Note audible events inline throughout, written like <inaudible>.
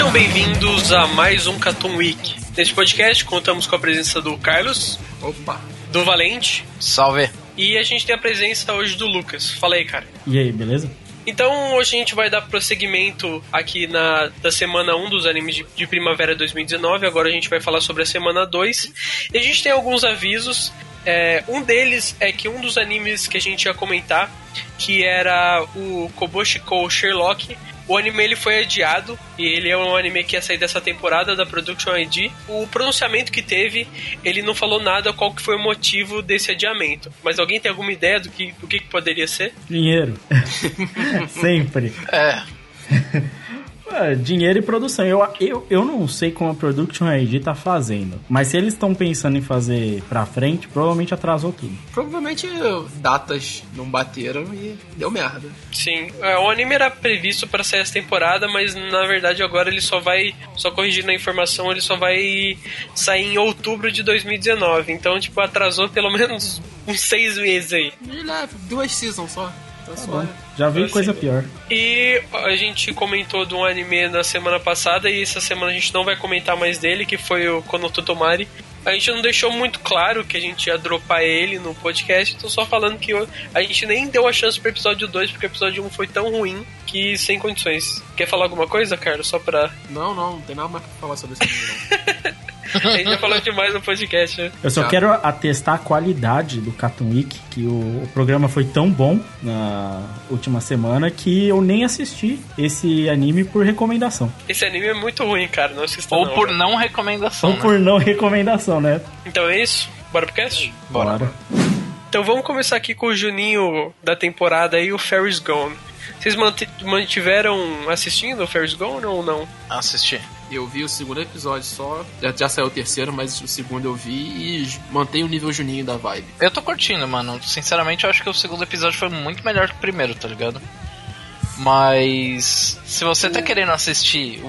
Sejam bem-vindos a mais um Cartoon Week. Neste podcast contamos com a presença do Carlos, Opa! do Valente Salve. e a gente tem a presença hoje do Lucas. Fala aí, cara. E aí, beleza? Então hoje a gente vai dar prosseguimento aqui na da semana 1 dos animes de, de primavera 2019. Agora a gente vai falar sobre a semana 2. E a gente tem alguns avisos. É, um deles é que um dos animes que a gente ia comentar, que era o Koboshiko Sherlock, o anime ele foi adiado e ele é um anime que ia sair dessa temporada da Production ID. O pronunciamento que teve, ele não falou nada qual que foi o motivo desse adiamento. Mas alguém tem alguma ideia do que, do que, que poderia ser? Dinheiro. <laughs> Sempre. É, <laughs> É, dinheiro e produção. Eu, eu, eu não sei como a Production ID tá fazendo. Mas se eles estão pensando em fazer pra frente, provavelmente atrasou tudo. Provavelmente datas não bateram e deu merda. Sim, é, o anime era previsto para sair essa temporada, mas na verdade agora ele só vai, só corrigindo a informação, ele só vai sair em outubro de 2019. Então, tipo, atrasou pelo <laughs> menos uns seis meses aí. E leva duas seasons só. Tá só. Já vi coisa pior. E a gente comentou de um anime na semana passada e essa semana a gente não vai comentar mais dele, que foi o Konototomari. A gente não deixou muito claro que a gente ia dropar ele no podcast, tô só falando que a gente nem deu a chance pro episódio 2, porque o episódio 1 foi tão ruim que sem condições. Quer falar alguma coisa, Carlos? Só pra. Não, não, não tem nada mais pra falar sobre esse anime, não. <laughs> A gente já falou demais no podcast, né? Eu só quero atestar a qualidade do Cartoon Week, que o, o programa foi tão bom na última semana que eu nem assisti esse anime por recomendação. Esse anime é muito ruim, cara. Não assista ou não, por cara. não recomendação. Ou né? por não recomendação, né? Então é isso? Bora pro cast? Bora. Então vamos começar aqui com o Juninho da temporada aí, o Ferris Gone. Vocês manti- mantiveram assistindo o Ferris Gone ou não? Assisti. Eu vi o segundo episódio só, já, já saiu o terceiro, mas o segundo eu vi e mantém o nível Juninho da vibe. Eu tô curtindo, mano. Sinceramente, eu acho que o segundo episódio foi muito melhor que o primeiro, tá ligado? Mas se você tá querendo assistir o,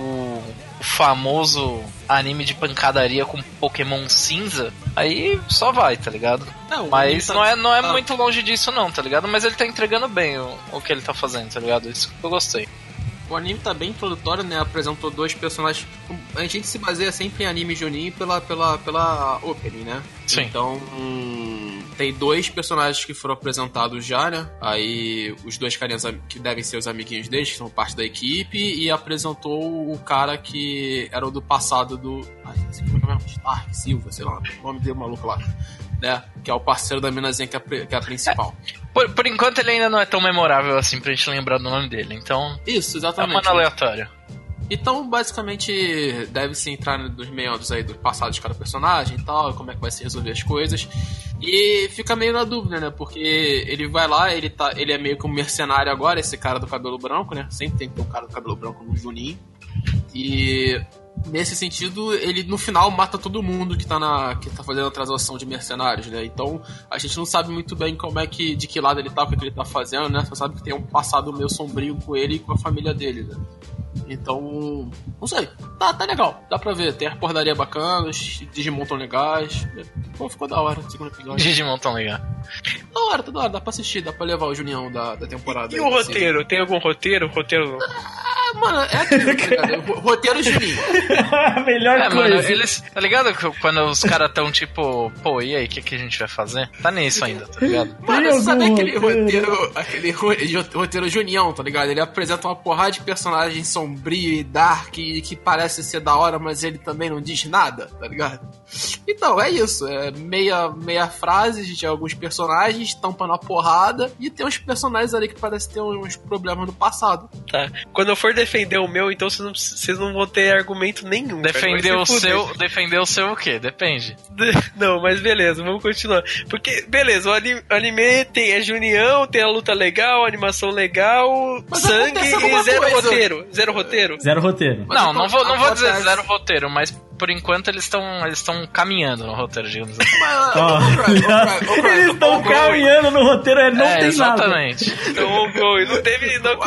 o famoso anime de pancadaria com Pokémon cinza, aí só vai, tá ligado? Não, Mas tá- não é, não é tá- muito longe disso não, tá ligado? Mas ele tá entregando bem o, o que ele tá fazendo, tá ligado? Isso que eu gostei. O anime tá bem introdutório, né? Apresentou dois personagens. A gente se baseia sempre em anime Juninho pela, pela, pela opening, né? Sim. Então, hum, tem dois personagens que foram apresentados já, né? Aí, os dois carinhas que devem ser os amiguinhos deles, que são parte da equipe, e apresentou o cara que era o do passado do. Ai, não sei como é que é mesmo? Stark, Silva, sei lá, o nome dele maluco lá. Né? Que é o parceiro da minazinha que é que é a principal. Por, por enquanto ele ainda não é tão memorável assim pra gente lembrar do nome dele, então Isso, é exatamente. mano aleatório. Então, basicamente, deve-se entrar nos meandros aí do passado de cada personagem e tal, como é que vai se resolver as coisas. E fica meio na dúvida, né? Porque ele vai lá, ele, tá, ele é meio que um mercenário agora, esse cara do cabelo branco, né? Sempre tem que ter um cara do cabelo branco no Juninho. E nesse sentido, ele no final mata todo mundo que tá, na, que tá fazendo a transação de mercenários, né? Então a gente não sabe muito bem como é que, de que lado ele tá, o que, que ele tá fazendo, né? Só sabe que tem um passado meio sombrio com ele e com a família dele, né? Então, não sei. Tá, tá legal. Dá pra ver. Tem as pordaria bacanas, Digimon tão legais. Pô, ficou da hora o segundo episódio. Digimon tão legal. Da hora, tá da hora. Dá pra assistir, dá pra levar o Junião da, da temporada. E aí, o assim. roteiro? Tem algum roteiro? Roteiro. Ah, É, mano, é aquilo, tá ligado? Ro- <laughs> Roteiro Juninho. A <laughs> melhor É, coisa. mano, eles. Tá ligado que quando os caras tão tipo, pô, e aí, o que, que a gente vai fazer? Tá nisso ainda, tá ligado? <laughs> Mano, Tem sabe aquele roteiro? roteiro, aquele ro- roteiro Junião, tá ligado? Ele apresenta uma porrada de personagem sombrio e dark e que parece ser da hora, mas ele também não diz nada, tá ligado? Então, é isso. É meia, meia frase de alguns personagens tampando a porrada e tem uns personagens ali que parecem ter uns problemas no passado. Tá. Quando eu for defender o meu, então vocês não, vocês não vão ter argumento nenhum. cara. Defender o seu. Defender o seu o quê? Depende. Não, mas beleza, vamos continuar. Porque, beleza, o ani- anime tem é Junião, tem a luta legal, a animação legal, Mas sangue e zero coisa. roteiro. Zero roteiro. Zero roteiro. Mas não, não vou, não vou dizer zero roteiro, mas por enquanto eles estão eles estão caminhando no roteiro, digamos assim. Brian, Eles estão caminhando no roteiro, é, não é, tem nada. exatamente. Então, não teve. Não,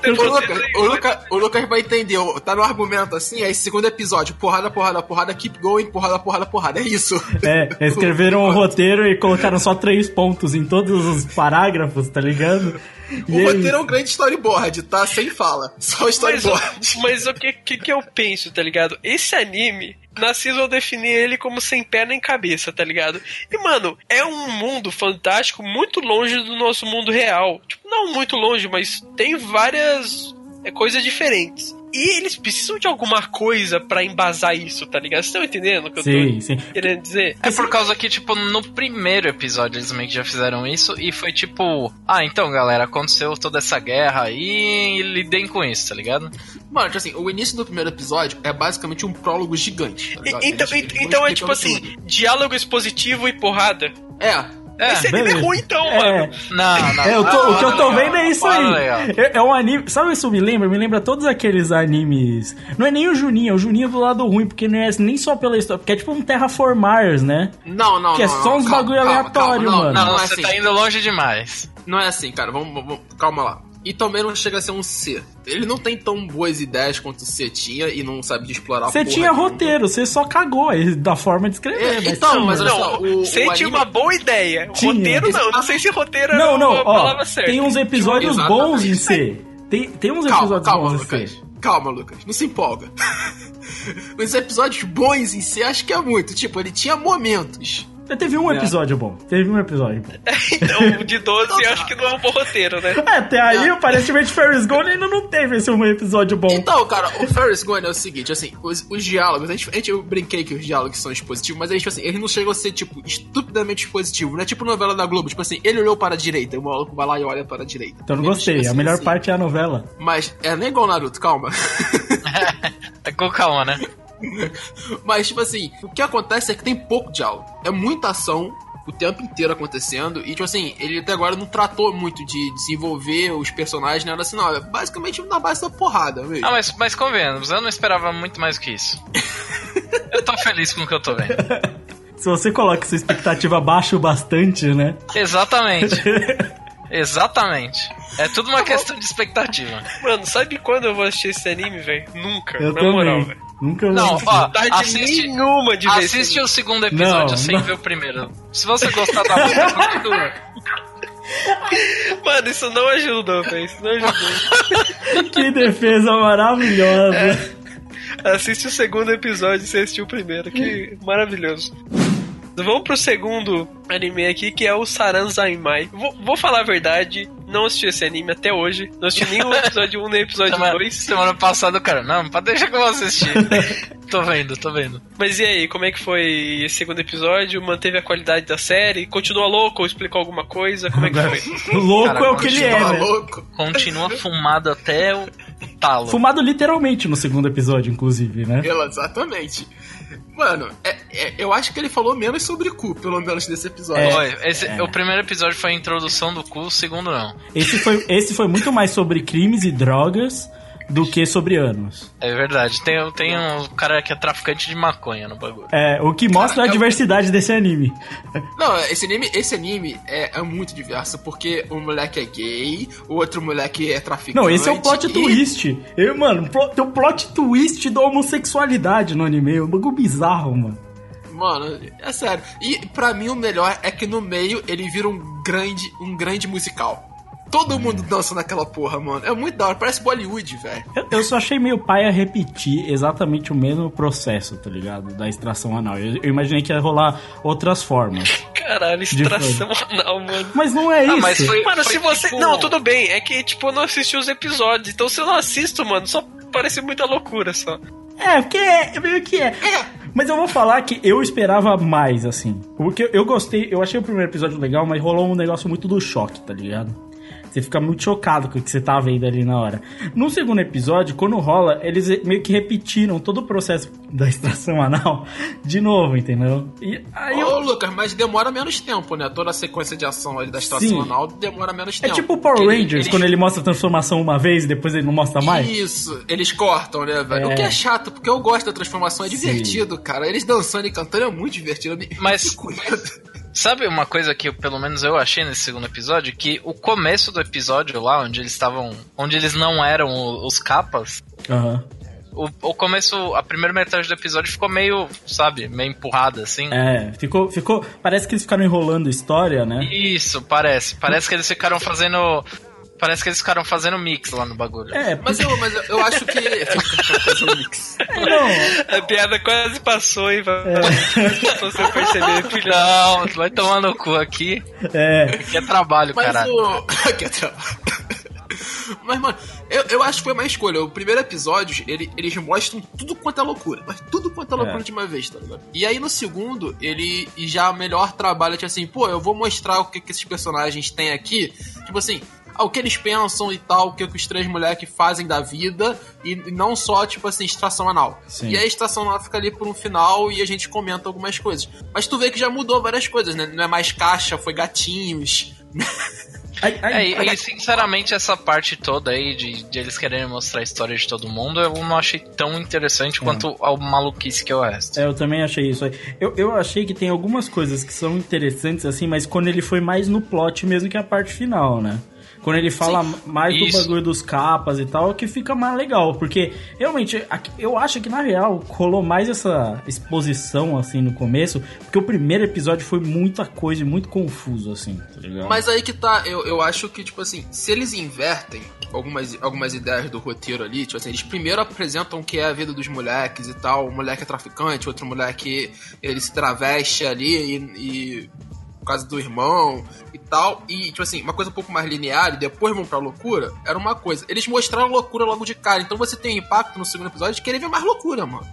teve O Lucas, o, Lucas, o Lucas vai entender, tá no argumento assim, aí segundo episódio, porrada, porrada, porrada, keep going, porrada, porrada, porrada, é isso. É, escreveram <laughs> o roteiro e colocaram só três pontos em todos os parágrafos, tá ligado? O E roteiro é um grande storyboard, tá? Sem fala. Só Mas, storyboard. mas o que, que, que eu penso, tá ligado? Esse anime, na Season eu defini ele como sem pé nem cabeça, tá ligado? E, mano, é um mundo fantástico muito longe do nosso mundo real. Tipo, não muito longe, mas tem várias é, coisas diferentes. E eles precisam de alguma coisa pra embasar isso, tá ligado? Vocês estão entendendo o que eu Sim, tô sim. querendo dizer? É por causa que, tipo, no primeiro episódio eles meio que já fizeram isso e foi tipo, ah, então galera, aconteceu toda essa guerra aí e lidem com isso, tá ligado? Mano, tipo assim, o início do primeiro episódio é basicamente um prólogo gigante. tá ligado? então, Eles- eles então é tipo assim, explicando diálogo expositivo e porrada. tudo. É. É, Esse anime é ruim então, É. mano. não, não. É, eu tô- Ah, o que eu tô legal, vendo é isso aí. É, é um anime. Sabe isso me lembra? Me lembra todos aqueles animes. Não é nem o Juninho, é o Juninho do lado ruim, porque não é nem só pela história, porque é tipo um Terraformars, né? Não, não, Que é não, só não, uns calma, bagulho calma, aleatório, calma, mano. Não, Não, não, é você assim. tá indo longe demais. Não é assim, cara. Vamos, vamos- calma lá. E também não chega a ser um C. Ele não tem tão boas ideias quanto o C tinha e não sabe de explorar Você tinha roteiro, você só cagou aí da forma de escrever. É, mas então, sim, mas olha só, Não, o- você tinha anime- uma boa ideia. Tinha. Roteiro não, não sei se roteiro era Não, não, a ó, palavra certa. tem uns episódios Exatamente. bons em C. Tem, tem uns Calma, episódios calma, bons em Lucas. C. Calma, Lucas. Não se empolga. <laughs> Os episódios bons em si, acho que é muito. Tipo, ele tinha momentos. Teve um É. episódio bom. Teve um episódio bom. <laughs> Então, de 12, eu acho que não é um bom roteiro, né? É, até aí, aparentemente, Ferris Gone ainda não teve esse um episódio bom. Então, cara, o Ferris Gone é o seguinte, assim, os, os diálogos, a gente, a gente- eu brinquei que os diálogos são expositivos, mas aí, tipo assim, eles não chegam a ser, tipo, estupidamente expositivos, não é tipo novela da Globo, tipo assim, ele olhou para a direita, o maluco vai lá e olha para a direita. Então não Eles gostei. A melhor assim. parte é a novela. Mas, é nem igual Naruto, calma. <laughs> É com calma, né? <laughs> Mas, tipo assim, o que acontece é que tem pouco diálogo. É muita ação o tempo inteiro acontecendo. E, tipo assim, ele até agora não tratou muito de desenvolver os personagens, nada assim, não. É basicamente na base da porrada mesmo. Ah, mas, mas convenhamos, eu não esperava muito mais que isso. <laughs> eu tô feliz com o que eu tô vendo. Se você coloca sua expectativa abaixo bastante, né? Exatamente. <laughs> Exatamente. É tudo uma questão de expectativa. Mano, sabe quando eu vou assistir esse anime, velho? Nunca, Eu na também. moral, velho. Nunca vi. Não, ó, assiste, nenhuma de ver esse assiste o segundo episódio Não, sem não. ver o primeiro. Se você gostar da <laughs> continua. Mano, isso não ajudou, velho. Isso não ajudou. <laughs> Que defesa maravilhosa. Assiste o segundo episódio e você assistiu o primeiro. Que maravilhoso. Vamos pro segundo anime aqui, que é o Saranzaimai. Vou, vou falar a verdade, não assisti esse anime até hoje. Não assisti <laughs> nem o episódio 1 nem o episódio Semana, 2. semana passada, cara, não, pode deixar que eu vou assistir. <laughs> tô vendo, tô vendo. Mas e aí, como é que foi esse segundo episódio? Manteve a qualidade da série? Continua louco ou explicou alguma coisa? Como é que foi? <laughs> Louco Cara, é o que ele é, né? louco? Continua fumado até o talo. Fumado literalmente no segundo episódio, inclusive, né? Exatamente. Mano, é- é- eu acho que ele falou menos sobre cu, pelo menos nesse episódio. É. Olha, esse, O primeiro episódio foi a introdução do cu, o segundo não. Esse foi, esse foi muito mais sobre crimes e drogas do que sobre anos. É verdade. Tem, tem um cara que é traficante de maconha no bagulho. É, o que mostra a é diversidade desse anime. Não, esse anime, esse anime é, é muito diverso, porque o moleque é gay, o outro moleque é traficante. Não, esse é o plot e- twist. Eu, mano, tem o plot twist da homossexualidade no anime. É um bagulho bizarro, mano. Mano, é sério. E pra mim o melhor é que no meio ele vira um grande, um grande musical. Todo mundo dança naquela porra, mano. É muito da hora, parece Bollywood, velho. Eu, eu só achei meio paia repetir exatamente o mesmo processo, tá ligado? Da extração anal. Eu, eu imaginei que ia rolar outras formas. <laughs> Caralho, extração anal, mano. Mas não é isso. Ah, mas foi- Mano, se você. tipo- Não, tudo bem. É que, tipo, eu não assisti os episódios. Então, se eu não assisto, mano, só parece muita loucura só. É, porque é, meio que é. Mas eu vou falar que eu esperava mais, assim. Porque eu gostei, eu achei o primeiro episódio legal, mas rolou um negócio muito do choque, tá ligado? Você fica muito chocado com o que você tá vendo ali na hora. No segundo episódio, quando rola, eles meio que repetiram todo o processo da extração anal de novo, entendeu? E aí Ô, eu. Lucas, mas demora menos tempo, né? Toda a sequência de ação ali da Sim. estação anal demora menos É tempo. tipo o Power Porque Rangers, eles- quando ele mostra a transformação uma vez e depois ele não mostra mais. Isso, eles cortam, né, velho? É. O que é chato, porque eu gosto da transformação, é Sim. divertido, cara. Eles dançando e cantando é muito divertido. Mas-. Sabe uma coisa que eu, pelo menos eu achei nesse segundo episódio? Que o começo do episódio lá, onde eles estavam. onde eles não eram os capas. Aham. O, o começo, a primeira metade do episódio ficou meio, sabe, meio empurrada assim. É, ficou, ficou. Parece que eles ficaram enrolando a história, né? Isso, parece. Parece que eles ficaram fazendo. Parece que eles ficaram fazendo mix lá no bagulho. É, Mas eu, mas eu, eu acho que. <laughs> Fazer um mix. não. A piada quase passou, hein? vai- É. Você perceber, filho. Não, tu vai tomar no cu aqui. É. Que é trabalho, Mas caralho. o. <laughs> Que é tra- Mas, mano, eu, eu acho que foi uma escolha. O primeiro episódio, ele- eles mostram tudo quanto é loucura. Mas tudo quanto é loucura É. de uma vez, tá ligado? E aí no segundo, ele já melhor trabalha, tipo assim, pô, eu vou mostrar o que, que esses personagens têm aqui. Tipo assim. O que eles pensam e tal, o que, que os três moleques fazem da vida, e não só, tipo assim, extração anal. Sim. E a extração anal fica ali por um final e a gente comenta algumas coisas. Mas tu vê que já mudou várias coisas, né? Não é mais caixa, foi gatinhos. <laughs> É, e, sinceramente essa parte toda aí de, de eles quererem mostrar a história de todo mundo, eu não achei tão interessante quanto a maluquice que é o resto. É, eu também achei isso aí. Eu, eu achei que tem algumas coisas que são interessantes, assim, mas quando ele foi mais no plot mesmo que a parte final, né? Quando ele fala mais do isso. bagulho dos capas e tal, que fica mais legal. Porque, realmente, eu acho que na real rolou mais essa exposição, assim, no começo. Porque o primeiro episódio foi muita coisa e muito confuso, assim, tá ligado? Mas aí que tá, eu, eu acho que, tipo assim, se eles invertem algumas, algumas ideias do roteiro ali, tipo assim, eles primeiro apresentam o que é a vida dos moleques e tal, o moleque é traficante, outro moleque ele se traveste ali e. e causa do irmão e tal, e tipo assim, uma coisa um pouco mais linear e depois vão pra loucura, era uma coisa. Eles mostraram loucura logo de cara, então você tem impacto no segundo episódio de querer ver mais loucura, mano.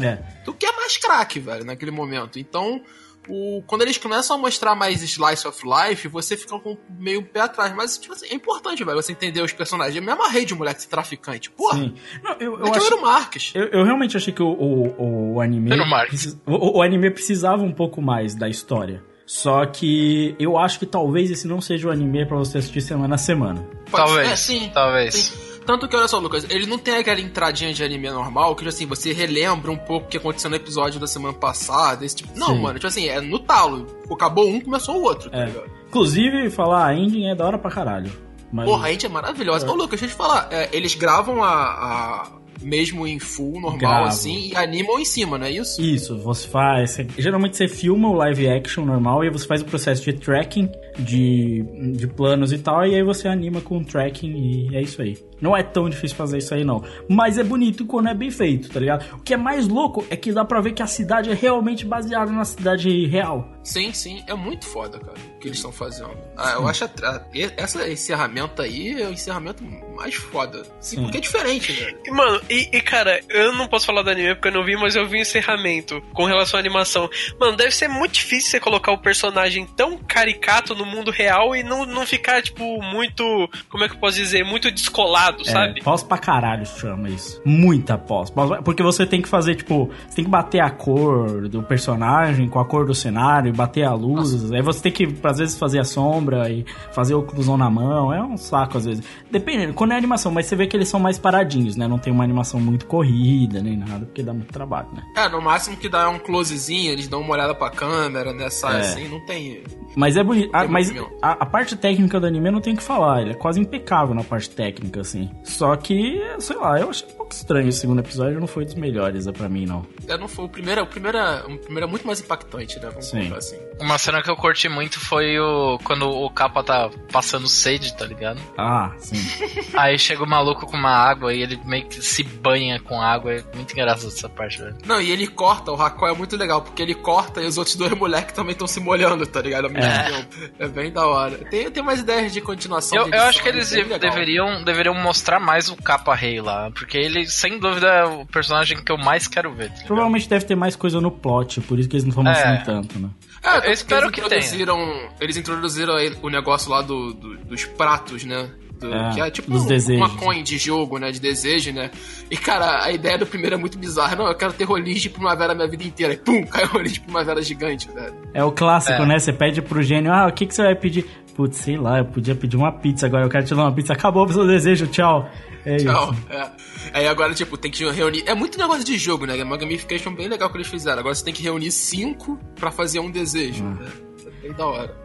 É. Tu quer mais crack, velho, naquele momento. Então, o, quando eles começam a mostrar mais slice of life, você fica com meio pé atrás. Mas, tipo assim, é importante, velho, você entender os personagens. Eu me amarrei de moleque traficante. Porra, Sim. Não, eu, eu é acho... era o Marques. Eu, eu realmente achei que o, o, o anime. Era o Mark. precis- o, o anime precisava um pouco mais da história. Só que eu acho que talvez esse não seja o anime pra você assistir semana a semana. Talvez, é, sim, talvez. sim. Tanto que, olha só, Lucas, ele não tem aquela entradinha de anime normal que, assim, você relembra um pouco o que aconteceu no episódio da semana passada, esse tipo... Não, Sim. mano, tipo assim, é no talo. Acabou um, começou o outro, tá É. ligado? Inclusive, falar a ending é da hora pra caralho. Mas, Porra, a gente é maravilhosa. Ô, Lucas, deixa eu te falar. é, eles gravam a, a- mesmo em full, normal, Gravam. assim, e animam em cima, não é isso? Isso, você faz. geralmente você filma o live action normal e você faz o processo de tracking de, de planos e tal, e aí você anima com tracking e é isso aí. Não é tão difícil fazer isso aí, não. Mas é bonito quando é bem feito, tá ligado? O que é mais louco é que dá pra ver que a cidade é realmente baseada na cidade real. Sim, sim. É muito foda, cara, o que eles estão fazendo. Ah, eu acho a, a- essa encerramento aí é o encerramento mais foda. Sim, Sim. porque é diferente, velho. E, Mano, e, e, cara, eu não posso falar do anime porque eu não vi, mas eu vi o encerramento com relação à animação. Mano, deve ser muito difícil você colocar o personagem tão caricato no mundo real e não, não ficar, tipo, muito. Como é que eu posso dizer? Muito descolado, sabe? É, pós pra caralho chama isso. Muita pós. Porque você tem que fazer, tipo, você tem que bater a cor do personagem com a cor do cenário, bater a luz. Aí você tem que, às vezes, fazer a sombra e fazer o oclusão na mão. É um saco, às vezes. Dependendo, quando é animação, mas você vê que eles são mais paradinhos, né? Não tem uma animação muito corrida nem nada, porque dá muito trabalho, né? É, no máximo que dá é um closezinho, eles dão uma olhada pra câmera, né? Sai É. assim, não tem. Mas é bonito. Ah, Tem mas a, a parte técnica do anime eu não tenho que falar. Ele é quase impecável na parte técnica, assim. Só que, sei lá, eu achei um pouco estranho esse segundo episódio, não foi dos melhores, é pra mim, não. É, não foi o primeiro, o primeiro, é- o primeiro é muito mais impactante, né? Vamos Sim. assim. Uma cena que eu curti muito foi o quando o capa tá passando sede, tá ligado? Ah, sim. <laughs> Aí chega o maluco com uma água e ele meio que se banha com água. É muito engraçado essa parte, velho. Não, e ele corta, o Hakon é muito legal, porque ele corta e os outros dois moleques também estão se molhando, tá ligado? É. tempo. É bem da hora. Tem, tem mais ideias de continuação. Eu, de eu acho edição, que eles deveriam, deveriam mostrar mais o capa rei lá. Porque ele, sem dúvida, é o personagem que eu mais quero ver. tá? Provavelmente deve ter mais coisa no plot, por isso que eles não estão mostrando É. tanto, né? É, Eu espero que tenha. introduziram, Eles introduziram o negócio lá do, do- dos pratos, né? Do- É, que é tipo dos um- desejos. uma coin de jogo, né? De desejo, né? E, cara, a ideia do primeiro é muito bizarra. Não, eu quero ter rolinhos de primavera a minha vida inteira. E pum, <laughs> cai rolinho de primavera gigante, velho. É o clássico, É. né? Você pede pro gênio, ah, o que, que você vai pedir? Putz, sei lá, eu podia pedir uma pizza agora, eu quero te dar uma pizza. Acabou o seu desejo, tchau. É Tchau. isso. É. Aí agora, tipo, tem que reunir. É muito negócio de jogo, né? É uma gamification bem legal que eles fizeram. Agora você tem que reunir cinco pra fazer um desejo. Hum. né? É bem da hora.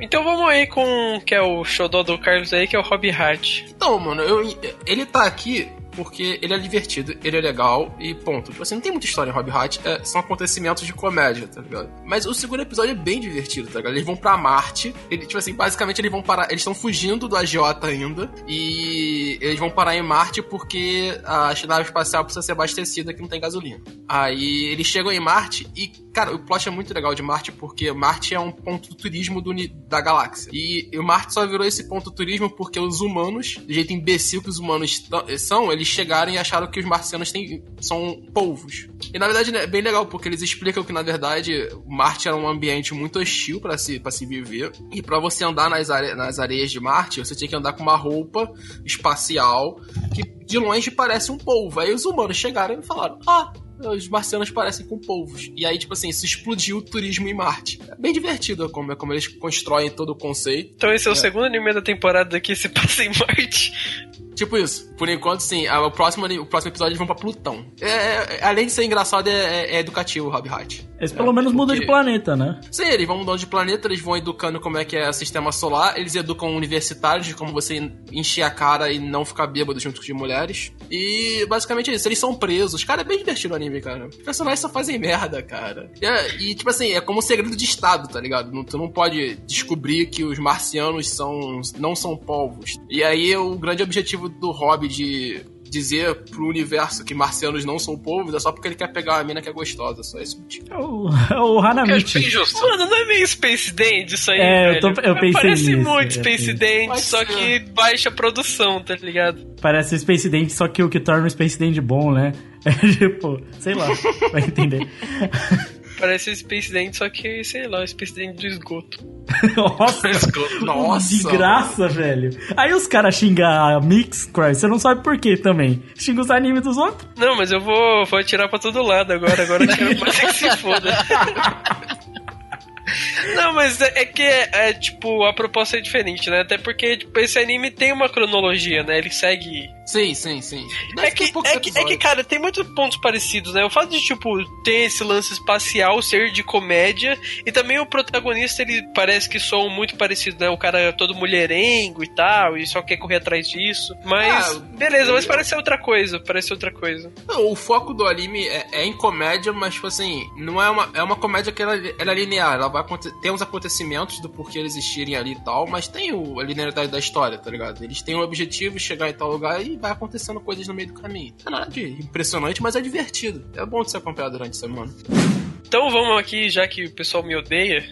Então vamos aí com que é o xodó do Carlos aí, que é o Hobby Hard. Então, mano, eu, ele tá aqui porque ele é divertido, ele é legal e ponto. Tipo assim, não tem muita história em Hobby Hat, é, são acontecimentos de comédia, tá ligado? Mas o segundo episódio é bem divertido, tá ligado? Eles vão pra Marte, ele, tipo assim, basicamente eles vão parar, eles estão fugindo do agiota ainda e eles vão parar em Marte porque a nave espacial precisa ser abastecida que não tem gasolina. Aí eles chegam em Marte e, cara, o plot é muito legal de Marte porque Marte é um ponto turismo do, da galáxia. E, o Marte só virou esse ponto turismo porque os humanos, do jeito imbecil que os humanos tão- são, eles chegaram e acharam que os marcianos têm, são polvos. E na verdade é bem legal porque eles explicam que na verdade Marte era um ambiente muito hostil para se, pra se viver. E para você andar nas, are, nas areias de Marte, você tinha que andar com uma roupa espacial que de longe parece um polvo. Aí os humanos chegaram e falaram: Ah, os marcianos parecem com polvos. E aí, tipo assim, isso explodiu o turismo em Marte. É bem divertido como, como eles constroem todo o conceito. Então esse é o segundo anime da temporada que se passa em Marte. Tipo isso. Por enquanto, sim. O próximo, o próximo episódio eles vão pra Plutão. É, é- além de ser engraçado, é, é- é educativo o Hobby Hat. Eles pelo menos mudam de porque- planeta, né? Sim, eles vão mudando de planeta, eles vão educando como é que é o sistema solar, eles educam universitários de como você encher a cara e não ficar bêbado junto de mulheres. E basicamente é isso, eles são presos. Cara, é bem divertido o anime, cara. Os personagens só fazem merda, cara. E, é- e, tipo assim, é como um segredo de Estado, tá ligado? Não- Tu não pode descobrir que os marcianos são não são povos. E aí o grande objetivo do hobby de dizer pro universo que marcianos não são povos é só porque ele quer pegar uma mina que é gostosa. Só esse motivo. É o, é o eu Hanamichi. justo. Mano, não é meio Space Dance isso aí, É, eu velho? tô- eu pensei Parece nisso, muito eu Space. Dance, só ser. que baixa produção, tá ligado? Parece Space Dance, só que o que torna o Space Dance bom, né? <laughs> É tipo, sei lá, vai entender. <laughs> Parece Space Dance, só que, sei lá, Space Dance do esgoto. <laughs> Nossa, Nossa. de graça, velho. Aí os caras xingam a Mix, Cry, você não sabe por quê também. Xinga os animes dos outros. Não, mas eu vou, vou atirar pra todo lado agora, agora eu quero mais que se foda. <laughs> Não, mas é, é que é, é, tipo, a proposta é diferente, né? Até porque tipo, esse anime tem uma cronologia, né? Ele segue Sim, sim, sim. É Deve que, é, que, é que, cara, tem muitos pontos parecidos, né? O fato de, tipo, ter esse lance espacial, ser de comédia, e também o protagonista, ele parece que são muito parecidos, né? O cara é todo mulherengo e tal, e só quer correr atrás disso. Mas, Ah, beleza, mas eu- parece outra coisa, parece outra coisa. Não, o foco do anime é, é em comédia, mas, tipo assim, não é uma, é uma comédia que ela, ela é linear. Ela vai tem os acontecimentos do porquê eles existirem ali e tal, mas tem o, a linearidade da história, tá ligado? Eles têm o objetivo de chegar em tal lugar e vai acontecendo coisas no meio do caminho. Não é nada de impressionante, mas é divertido. É bom de se acompanhar durante a semana. Então vamos aqui, já que o pessoal me odeia,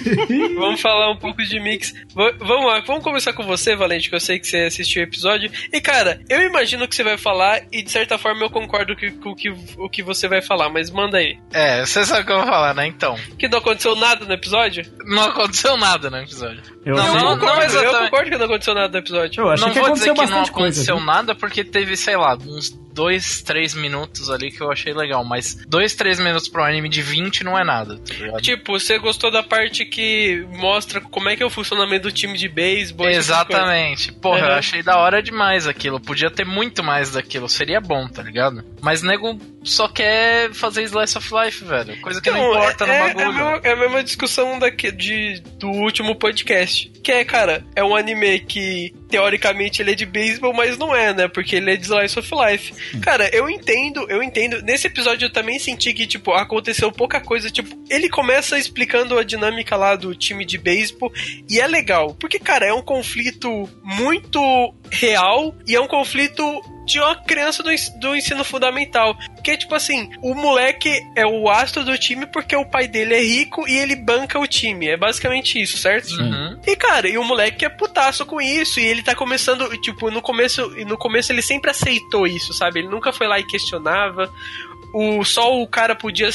<laughs> vamos falar um pouco de mix. Va- vamos lá, vamos começar com você, Valente, que eu sei que você assistiu o episódio. E cara, eu imagino que você vai falar, e de certa forma eu concordo que- com o que, o que você vai falar, mas manda aí. É, você sabe o que eu vou falar, né? Então, Que não aconteceu nada no episódio? não aconteceu nada no episódio. Eu Não, eu, não, concordo, não eu exatamente. concordo que não aconteceu nada no episódio. Eu achei não que vou aconteceu dizer que não coisa. aconteceu viu? nada, porque teve, sei lá, uns dois, três minutos ali que eu achei legal. Mas dois, três minutos pra um anime de 20 não é nada, tá ligado? Tipo, você gostou da parte que mostra como é que é o funcionamento do time de beisebol? Exatamente. Porra, eu Uhum. achei da hora demais aquilo. Podia ter muito mais daquilo. Seria bom, tá ligado? Mas nego só quer fazer Slice of Life, velho. Coisa que não, Então, importa é, no é- bagulho. É a, mesma, é a mesma discussão daqui, de, do último podcast. Que é, cara, é um anime que teoricamente ele é de beisebol, mas não é, né? Porque ele é de Slice of Life. Cara, eu entendo, eu entendo. Nesse episódio eu também senti que, tipo, aconteceu pouca coisa. Tipo, ele começa explicando a dinâmica lá do time de beisebol e é legal. Porque, cara, é um conflito muito real e é um conflito de uma criança do, do ensino fundamental. Porque, tipo assim, o moleque é o astro do time porque o pai dele é rico e ele banca o time. É basicamente isso, certo? Uhum. E, cara, e o moleque é putaço com isso. E ele tá começando, tipo, no começo, no começo ele sempre aceitou isso, sabe? Ele nunca foi lá e questionava. O, só o cara podia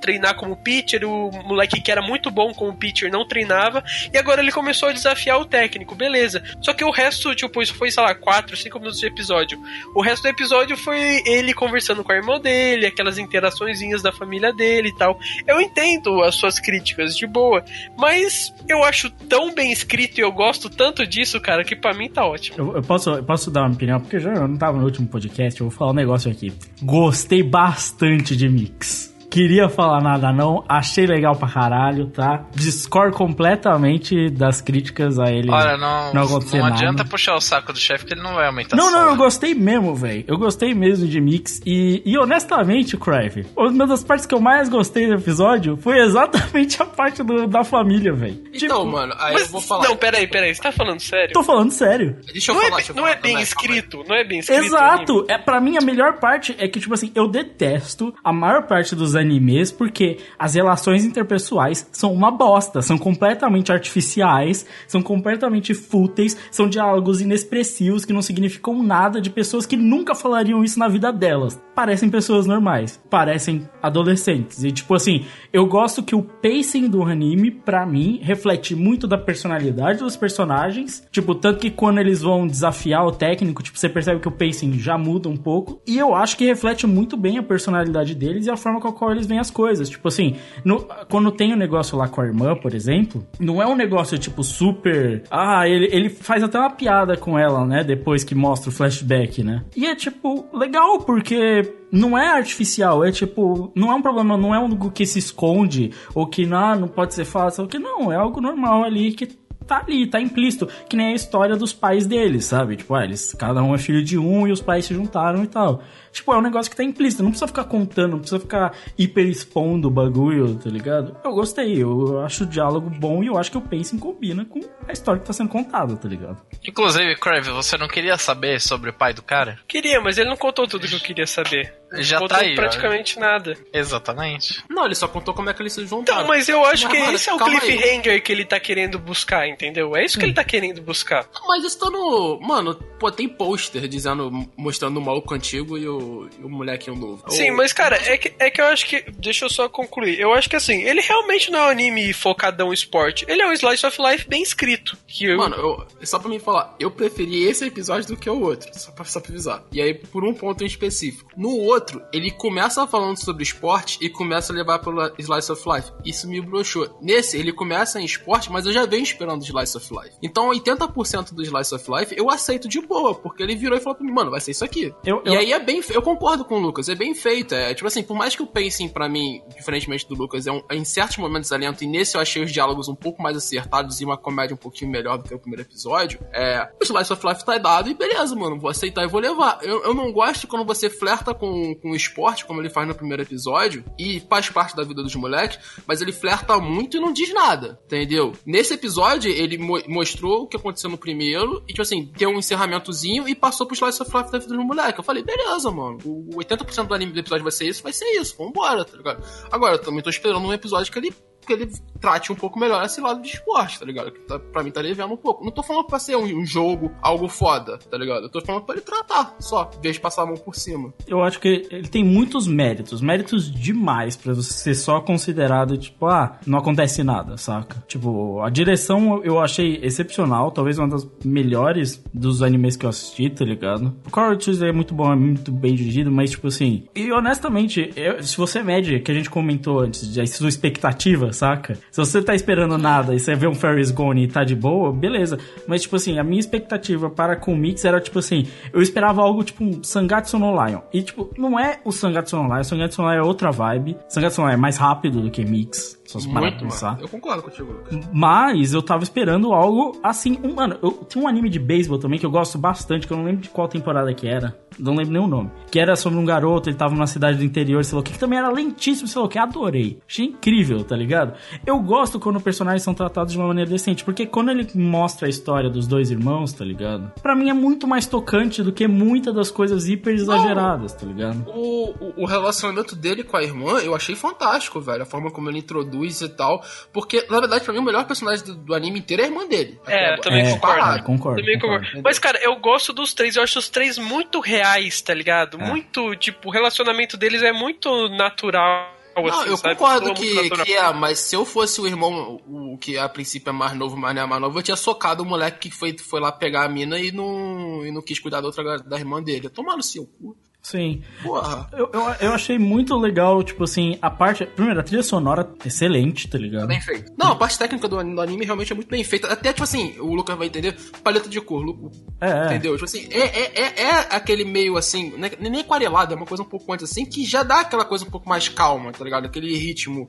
treinar como pitcher, o moleque que era muito bom como pitcher não treinava, e agora ele começou a desafiar o técnico, beleza. Só que o resto, tipo, isso foi, sei lá, 4, 5 minutos de episódio. O resto do episódio foi ele conversando com a irmã dele, aquelas interaçõezinhas da família dele e tal. Eu entendo as suas críticas, de boa, mas eu acho tão bem escrito e eu gosto tanto disso, cara, que pra mim tá ótimo. Eu, eu posso, eu posso dar uma opinião, porque já eu não tava no último podcast, eu vou falar um negócio aqui. Gostei bastante de Mix. Queria falar nada não, achei legal pra caralho, tá? Discordo completamente das críticas a ele. Olha, não, não não, acontecer nada. adianta puxar o saco do chefe que ele não vai aumentar Não, não, eu gostei mesmo, velho. Eu gostei mesmo de Mix. E, e honestamente, Crave, uma das partes que eu mais gostei do episódio foi exatamente a parte do- da família, velho. Então, mano, aí Mas, eu vou falar. não, peraí, peraí, você tá falando sério? Tô falando sério. Deixa eu Não, falar, é, deixa eu não falar é bem escrito, não é bem escrito. Exato! É para mim a melhor parte é que tipo assim, eu detesto a maior parte dos animes porque as relações interpessoais são uma bosta, são completamente artificiais, são completamente fúteis, são diálogos inexpressivos que não significam nada de pessoas que nunca falariam isso na vida delas. Parecem pessoas normais, parecem adolescentes. E tipo assim, eu gosto que o pacing do anime pra mim reflete muito da personalidade dos personagens, tipo, tanto que quando eles vão desafiar o técnico, tipo, você percebe que o pacing já muda um pouco. E eu acho que reflete muito bem a personalidade deles e a forma com a qual eles veem as coisas. Tipo assim, no- quando tem o negócio lá com a irmã, por exemplo, não é um negócio tipo super. Ah, ele, ele faz até uma piada com ela, né? Depois que mostra o flashback, né? E é tipo, legal, porque não é artificial, é tipo, não é um problema, não é algo que se esconde ou que não, não pode ser fácil, que não, é algo normal ali que tá ali, tá implícito, que nem a história dos pais deles, sabe? Tipo, ah, eles, cada um é filho de um e os pais se juntaram e tal. Tipo, é um negócio que tá implícito, não precisa ficar contando, não precisa ficar hiper expondo o bagulho, tá ligado? Eu gostei, eu acho o diálogo bom e eu acho que o pacing combina com a história que tá sendo contada, tá ligado? Inclusive, Crave, você não queria saber sobre o pai do cara? Queria, mas ele não contou tudo que eu queria saber. Já contou tá aí, ó. praticamente nada. Exatamente. Não, ele só contou como é que eles se juntaram. Então, mas eu acho que mano, esse é o calma aí. cliffhanger que ele tá querendo buscar, entendeu? É isso que ele tá querendo buscar. Mas isso tá no. Mano, pô, tem pôster dizendo, mostrando o maluco antigo e o, e o molequinho novo. Sim, Ou- mas cara, é que, é que eu acho que. Deixa eu só concluir. Eu acho que assim, ele realmente não é um anime focadão em esporte. Ele é um slice of life bem escrito. Que eu, Mano, eu, só pra mim falar, eu preferi esse episódio do que o outro, só pra, só pra avisar. E aí, por um ponto em específico. No outro, ele começa falando sobre esporte e começa a levar pelo Slice of Life. Isso me broxou. Nesse, ele começa em esporte, mas eu já venho esperando o Slice of Life. Então, 80% do Slice of Life eu aceito de boa, porque ele virou e falou pra mim, mano, vai ser isso aqui. Eu- E eu- aí é bem Eu concordo com o Lucas, é bem feito. É tipo assim, por mais que o pacing pra mim, diferentemente do Lucas, é um, é em certos momentos é lento, e nesse eu achei os diálogos um pouco mais acertados e uma comédia um pouquinho melhor do que o primeiro episódio. É. O Slice of Life tá dado e beleza, mano. Vou aceitar e vou levar. Eu, eu não gosto quando você flerta com, com o esporte, como ele faz no primeiro episódio, e faz parte da vida dos moleques, mas ele flerta muito e não diz nada, entendeu? Nesse episódio, ele mo- mostrou o que aconteceu no primeiro, e tipo assim, deu um encerramentozinho e passou pro Slice of Life da vida dos moleques. Eu falei, beleza, mano. O 80% do anime do episódio vai ser isso, vai ser isso, vambora, tá ligado? Agora, eu também tô esperando um episódio que ele que ele trate um pouco melhor esse lado de esporte, tá ligado? Que tá, pra mim tá devendo um pouco. Não tô falando pra ser um, um jogo, algo foda, tá ligado? Eu tô falando pra ele tratar, só, em vez de passar a mão por cima. eu acho que ele tem muitos méritos, méritos demais pra você ser só considerado, tipo, ah, não acontece nada, saca? Tipo, a direção eu achei excepcional, talvez uma das melhores dos animes que eu assisti, tá ligado? O Coral é muito bom, é muito bem dirigido, mas, tipo assim, e honestamente, eu- se você mede, que a gente comentou antes, de a sua expectativa, saca? Se você tá esperando nada e você vê um Ferris Gone e tá de boa, beleza. Mas, tipo assim, a minha expectativa para com o Mix era, tipo assim, eu esperava algo tipo um Sangatsu no Lion. E, tipo, não é o Sangatsu no Lion, o Sangatsu no Lion é outra vibe. Sangatsu no Lion é mais rápido do que Mix. Se você parar pra Muito, pensar. Eu concordo contigo, Lucas. Mas eu tava esperando algo assim. Um, mano, eu, tem um anime de beisebol também que eu gosto bastante, que eu não lembro de qual temporada que era. Não lembro nem o nome. Que era sobre um garoto, ele tava numa cidade do interior, sei lá o que, que também era lentíssimo, sei lá o que, adorei. Achei incrível, tá ligado? Eu gosto quando personagens são tratados de uma maneira decente, porque quando ele mostra a história dos dois irmãos, tá ligado? Pra mim é muito mais tocante do que muitas das coisas hiper exageradas, tá ligado? O, o, o relacionamento dele com a irmã eu achei fantástico, velho. A forma como ele introduz e tal. Porque, na verdade, pra mim, o melhor personagem do, do anime inteiro é a irmã dele. É, também É, concordo. concordo. Também concordo. concordo. Mas, cara, eu gosto dos três. Eu acho os três muito reais, tá ligado? É. Muito, tipo, o relacionamento deles é muito natural. Não, assim, eu sabe? concordo muito que, que é, mas se eu fosse o irmão, o que a princípio é mais novo, mas não é mais novo, eu tinha socado o moleque que foi, foi lá pegar a mina e não, e não quis cuidar da outra da irmã dele. Tomar no seu cu. Sim. Porra. Eu, eu, eu achei muito legal, tipo assim, a parte. Primeiro, a trilha sonora excelente, tá ligado? Bem feito. Não, a parte técnica do, do anime realmente é muito bem feita. Até, tipo assim, o Lucas vai entender, paleta de cor, Lu- É, é. entendeu? Tipo assim, é, é, é, é aquele meio assim, né, nem aquarelado, é uma coisa um pouco antes assim, que já dá aquela coisa um pouco mais calma, tá ligado? Aquele ritmo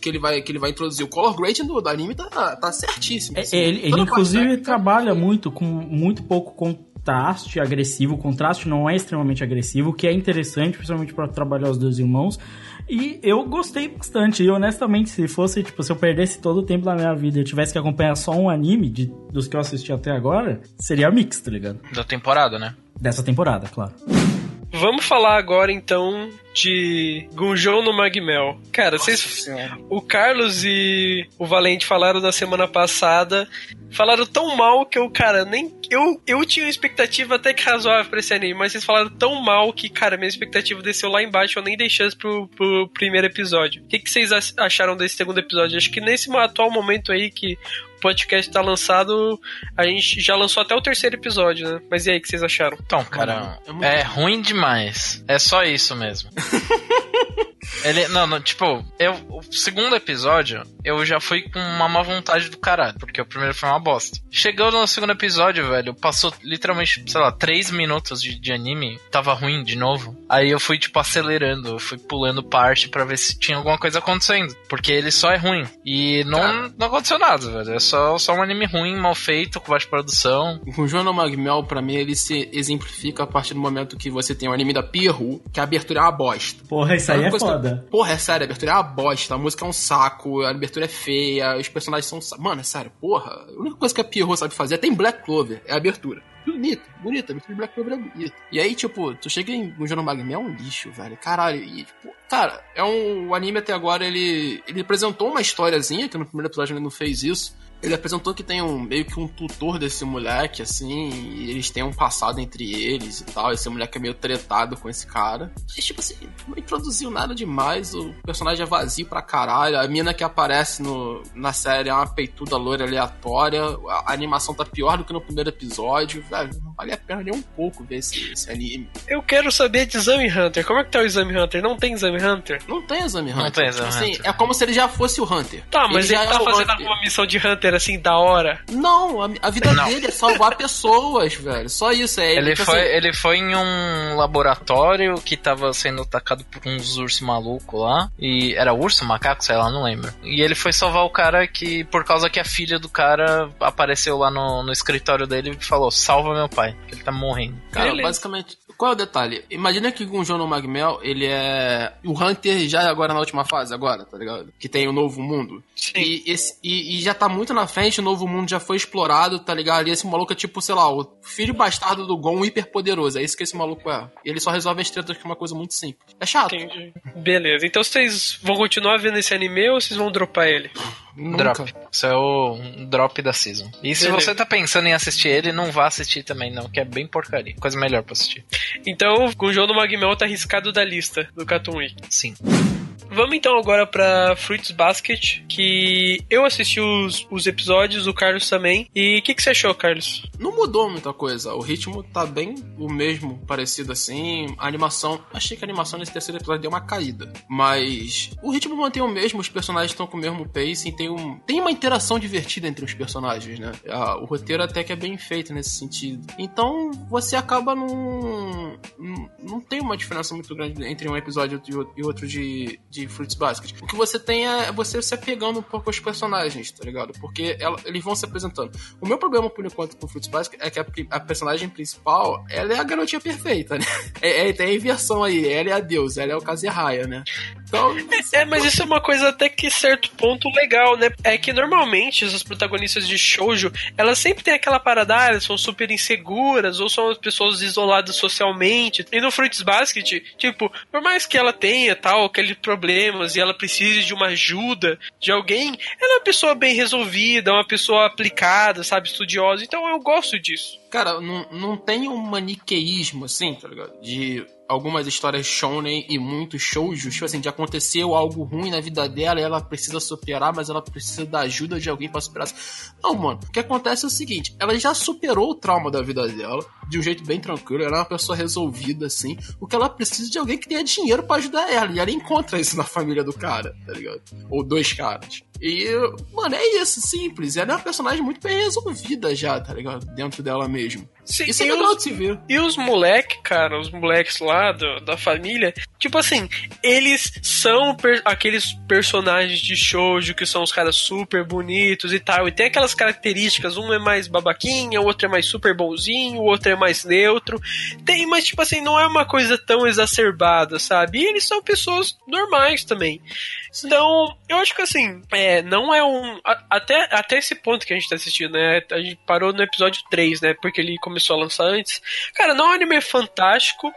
que ele vai, que ele vai introduzir. O color grading do, do anime tá, tá certíssimo. É, assim. ele, ele, parte inclusive, trabalha muito com muito pouco contraste agressivo. O contraste não é extremamente agressivo, o que é interessante, principalmente para trabalhar os dois irmãos. E eu gostei bastante. E honestamente, se fosse, tipo, se eu perdesse todo o tempo da minha vida e tivesse que acompanhar só um anime de, dos que eu assisti até agora, seria mix, tá ligado? Da temporada, né? Dessa temporada, claro. Vamos falar agora, então, de Gunjou no Magmel. Cara, vocês... Senhora. O Carlos e o Valente falaram na semana passada. Falaram tão mal que eu, cara, nem. Eu, eu tinha uma expectativa até que razoável pra esse anime, mas vocês falaram tão mal que, cara, minha expectativa desceu lá embaixo. Eu nem dei chance pro, pro primeiro episódio. O que, que vocês ach- acharam desse segundo episódio? Acho que nesse atual momento aí que podcast tá lançado, a gente já lançou até o terceiro episódio, né? Mas e aí, o que vocês acharam? Então, cara, é é ruim demais. É só isso mesmo. <laughs> Ele, não, não, tipo, eu, o segundo episódio, eu já fui com uma má vontade do caralho, porque o primeiro foi uma bosta. Chegando no segundo episódio, velho, passou literalmente, sei lá, três minutos de, de anime, tava ruim de novo. Aí eu fui, tipo, acelerando, eu fui pulando parte pra ver se tinha alguma coisa acontecendo, porque ele só é ruim. E não, Cara. não aconteceu nada, velho, é só, só um anime ruim, mal feito, com baixa produção. O Jono Magmel, pra mim, ele se exemplifica a partir do momento que você tem o anime da Pierrot, que a abertura é uma bosta. Porra, isso aí é coisa- foda. Porra, é sério, a abertura é uma bosta, a música é um saco, a abertura é feia, os personagens são. Mano, é sério, porra. A única coisa que a Pierrot sabe fazer até em Black Clover é a abertura. Bonita, bonita, a abertura de Black Clover é bonita. E aí, tipo, tu chega em um Jono Magmel é um lixo, velho. Caralho, e, tipo, cara, é um. O anime até agora ele. Ele apresentou uma historiazinha, que no primeiro episódio ele não fez isso. Ele apresentou que tem um meio que um tutor desse moleque, assim, e eles têm um passado entre eles e tal. Esse moleque é meio tretado com esse cara. Mas, tipo assim, não introduziu nada demais. O personagem é vazio pra caralho. A mina que aparece no, na série é uma peituda loira aleatória. A, animação tá pior do que no primeiro episódio. Velho, não vale a pena nem um pouco ver esse, esse anime. Eu quero saber de Exame Hunter. Como é que tá o Exame Hunter? Não tem Exame Hunter? Não tem exame Hunter. Não tem Exame assim, Hunter. é como se ele já fosse o Hunter. Tá, mas ele, já tá é fazendo Hunter. alguma missão de Hunter assim da hora. Não, a, a vida Não. dele é salvar pessoas, velho. Só isso. É, Ele tipo foi, assim, ele foi em um laboratório que tava sendo atacado por uns ursos malucos lá. E era urso, macaco, sei lá, não lembro. E ele foi salvar o cara que, por causa que a filha do cara apareceu lá no, no escritório dele e falou: Salva meu pai, que ele tá morrendo. Cara, Beleza. basicamente, qual é o detalhe? Imagina que com o Jono Magmel, ele é. O Hunter já é agora na última fase, agora, tá ligado? Que tem o novo mundo. Sim. E, esse, e, e já tá muito na frente, o novo mundo já foi explorado, tá ligado? E esse maluco é tipo, sei lá, o filho bastardo do Gon hiper poderoso. É isso que esse maluco é. E ele só resolve as tretas com uma coisa muito simples. É chato. Entendi. Beleza. Então vocês vão continuar vendo esse anime ou vocês vão dropar ele? Nunca. Drop. Isso é o um drop da season. E se Beleza. você tá pensando em assistir ele, não vá assistir também, não, que é bem porcaria. Coisa melhor pra assistir. Então, o João do Magmel tá arriscado da lista do Cartoon Week. Sim. Vamos então agora pra Fruits Basket, que eu assisti os, os episódios, o Carlos também. E o que, que você achou, Carlos? Não mudou muita coisa. O ritmo tá bem o mesmo, parecido assim. A animação. Achei que a animação nesse terceiro episódio deu uma caída. Mas o ritmo mantém o mesmo, os personagens estão com o mesmo pacing. Tem, um, tem uma interação divertida entre os personagens, né? Ah, o roteiro até que é bem feito nesse sentido. Então você acaba num- Não tem uma diferença muito grande entre um episódio e outro de, de Fruits Basket. O que você tem é você se apegando um pouco aos personagens, tá ligado? Porque ela- eles vão se apresentando. O meu problema, por enquanto, com Fruits Basket é que a, a personagem principal, ela é a garotinha perfeita, né? <laughs> É, é, tem a inversão aí, ela é a deusa, ela é o Kazeraya, né? Então, É, mas isso é uma coisa até que certo ponto legal, né? É que normalmente as protagonistas de shoujo, elas sempre têm aquela parada, ah, elas são super inseguras, ou são as pessoas isoladas socialmente. E no Fruits Basket, tipo, por mais que ela tenha tal, aqueles problemas e ela precise de uma ajuda de alguém, ela é uma pessoa bem resolvida, uma pessoa aplicada, sabe, estudiosa. Então eu gosto disso. Cara, não, não tem um maniqueísmo, assim, tá ligado? De algumas histórias shonen e muitos shoujos, tipo assim, de aconteceu algo ruim na vida dela e ela precisa superar, mas ela precisa da ajuda de alguém pra superar. Não, mano, o que acontece é o seguinte, ela já superou o trauma da vida dela, de um jeito bem tranquilo, ela é uma pessoa resolvida, assim, o que ela precisa de alguém que tenha dinheiro pra ajudar ela, e ela encontra isso na família do cara, tá ligado? Ou dois caras. E, mano, é isso, simples. Ela é uma personagem muito bem resolvida já, tá ligado? Dentro dela mesmo. Sim, Isso é legal os- de se ver. E os moleque, cara, os moleques lá do- da família, tipo assim, eles são per- aqueles personagens de shoujo que são os caras super bonitos e tal, e tem aquelas características, um é mais babaquinha, o outro é mais super bonzinho, o outro é mais neutro. Tem, mas tipo assim, não é uma coisa tão exacerbada, sabe? E eles são pessoas normais também. Então, eu acho que assim, é, não é um. a- até, até esse ponto que a gente tá assistindo, né? A gente parou no episódio 3, né? Porque ele começou a lançar antes. Cara, não é um anime fantástico.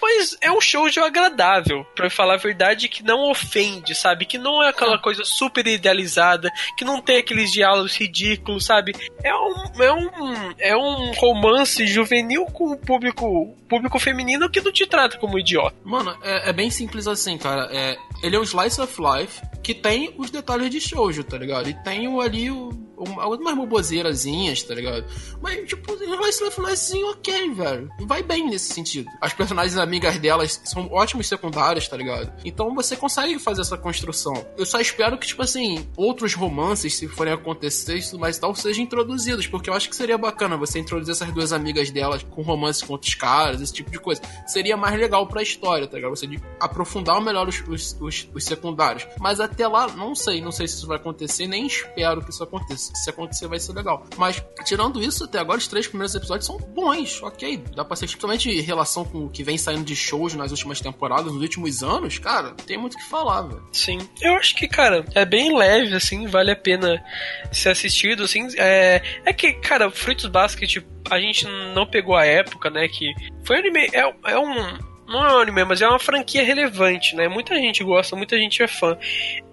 Mas é um show de agradável, pra falar a verdade, que não ofende, sabe? Que não é aquela coisa super idealizada, que não tem aqueles diálogos ridículos, sabe? É um, é um, é um romance juvenil com o público, público feminino que não te trata como idiota. Mano, é, é bem simples assim, cara. É, ele é um slice of life que tem os detalhes de shoujo, tá ligado? E tem o, ali o, algumas boboseirazinhas, tá ligado? Mas, tipo, lifezinho ok, velho. Vai bem nesse sentido. As personagens amigas delas são ótimos secundários, tá ligado? Então você consegue fazer essa construção. Eu só espero que, tipo assim, outros romances, se forem acontecer tudo mais e tal, sejam introduzidos, porque eu acho que seria bacana você introduzir essas duas amigas delas com romance com outros caras, esse tipo de coisa. Seria mais legal pra história, tá ligado? Você aprofundar melhor os, os, os, os secundários. Mas até lá, não sei, não sei se isso vai acontecer, nem espero que isso aconteça. Se acontecer, vai ser legal. Mas, tirando isso, até agora, os três primeiros episódios são bons, ok. Dá pra ser, principalmente em relação com o que vem saindo de shows nas últimas temporadas, nos últimos anos, cara, tem muito o que falar, velho. Sim. Eu acho que, cara, é bem leve, assim, vale a pena ser assistido, assim. É, é que, cara, Fruits Basket, a gente não pegou a época, né, que foi anime, é, é um... Não é um anime, mas é uma franquia relevante, né? Muita gente gosta, muita gente é fã.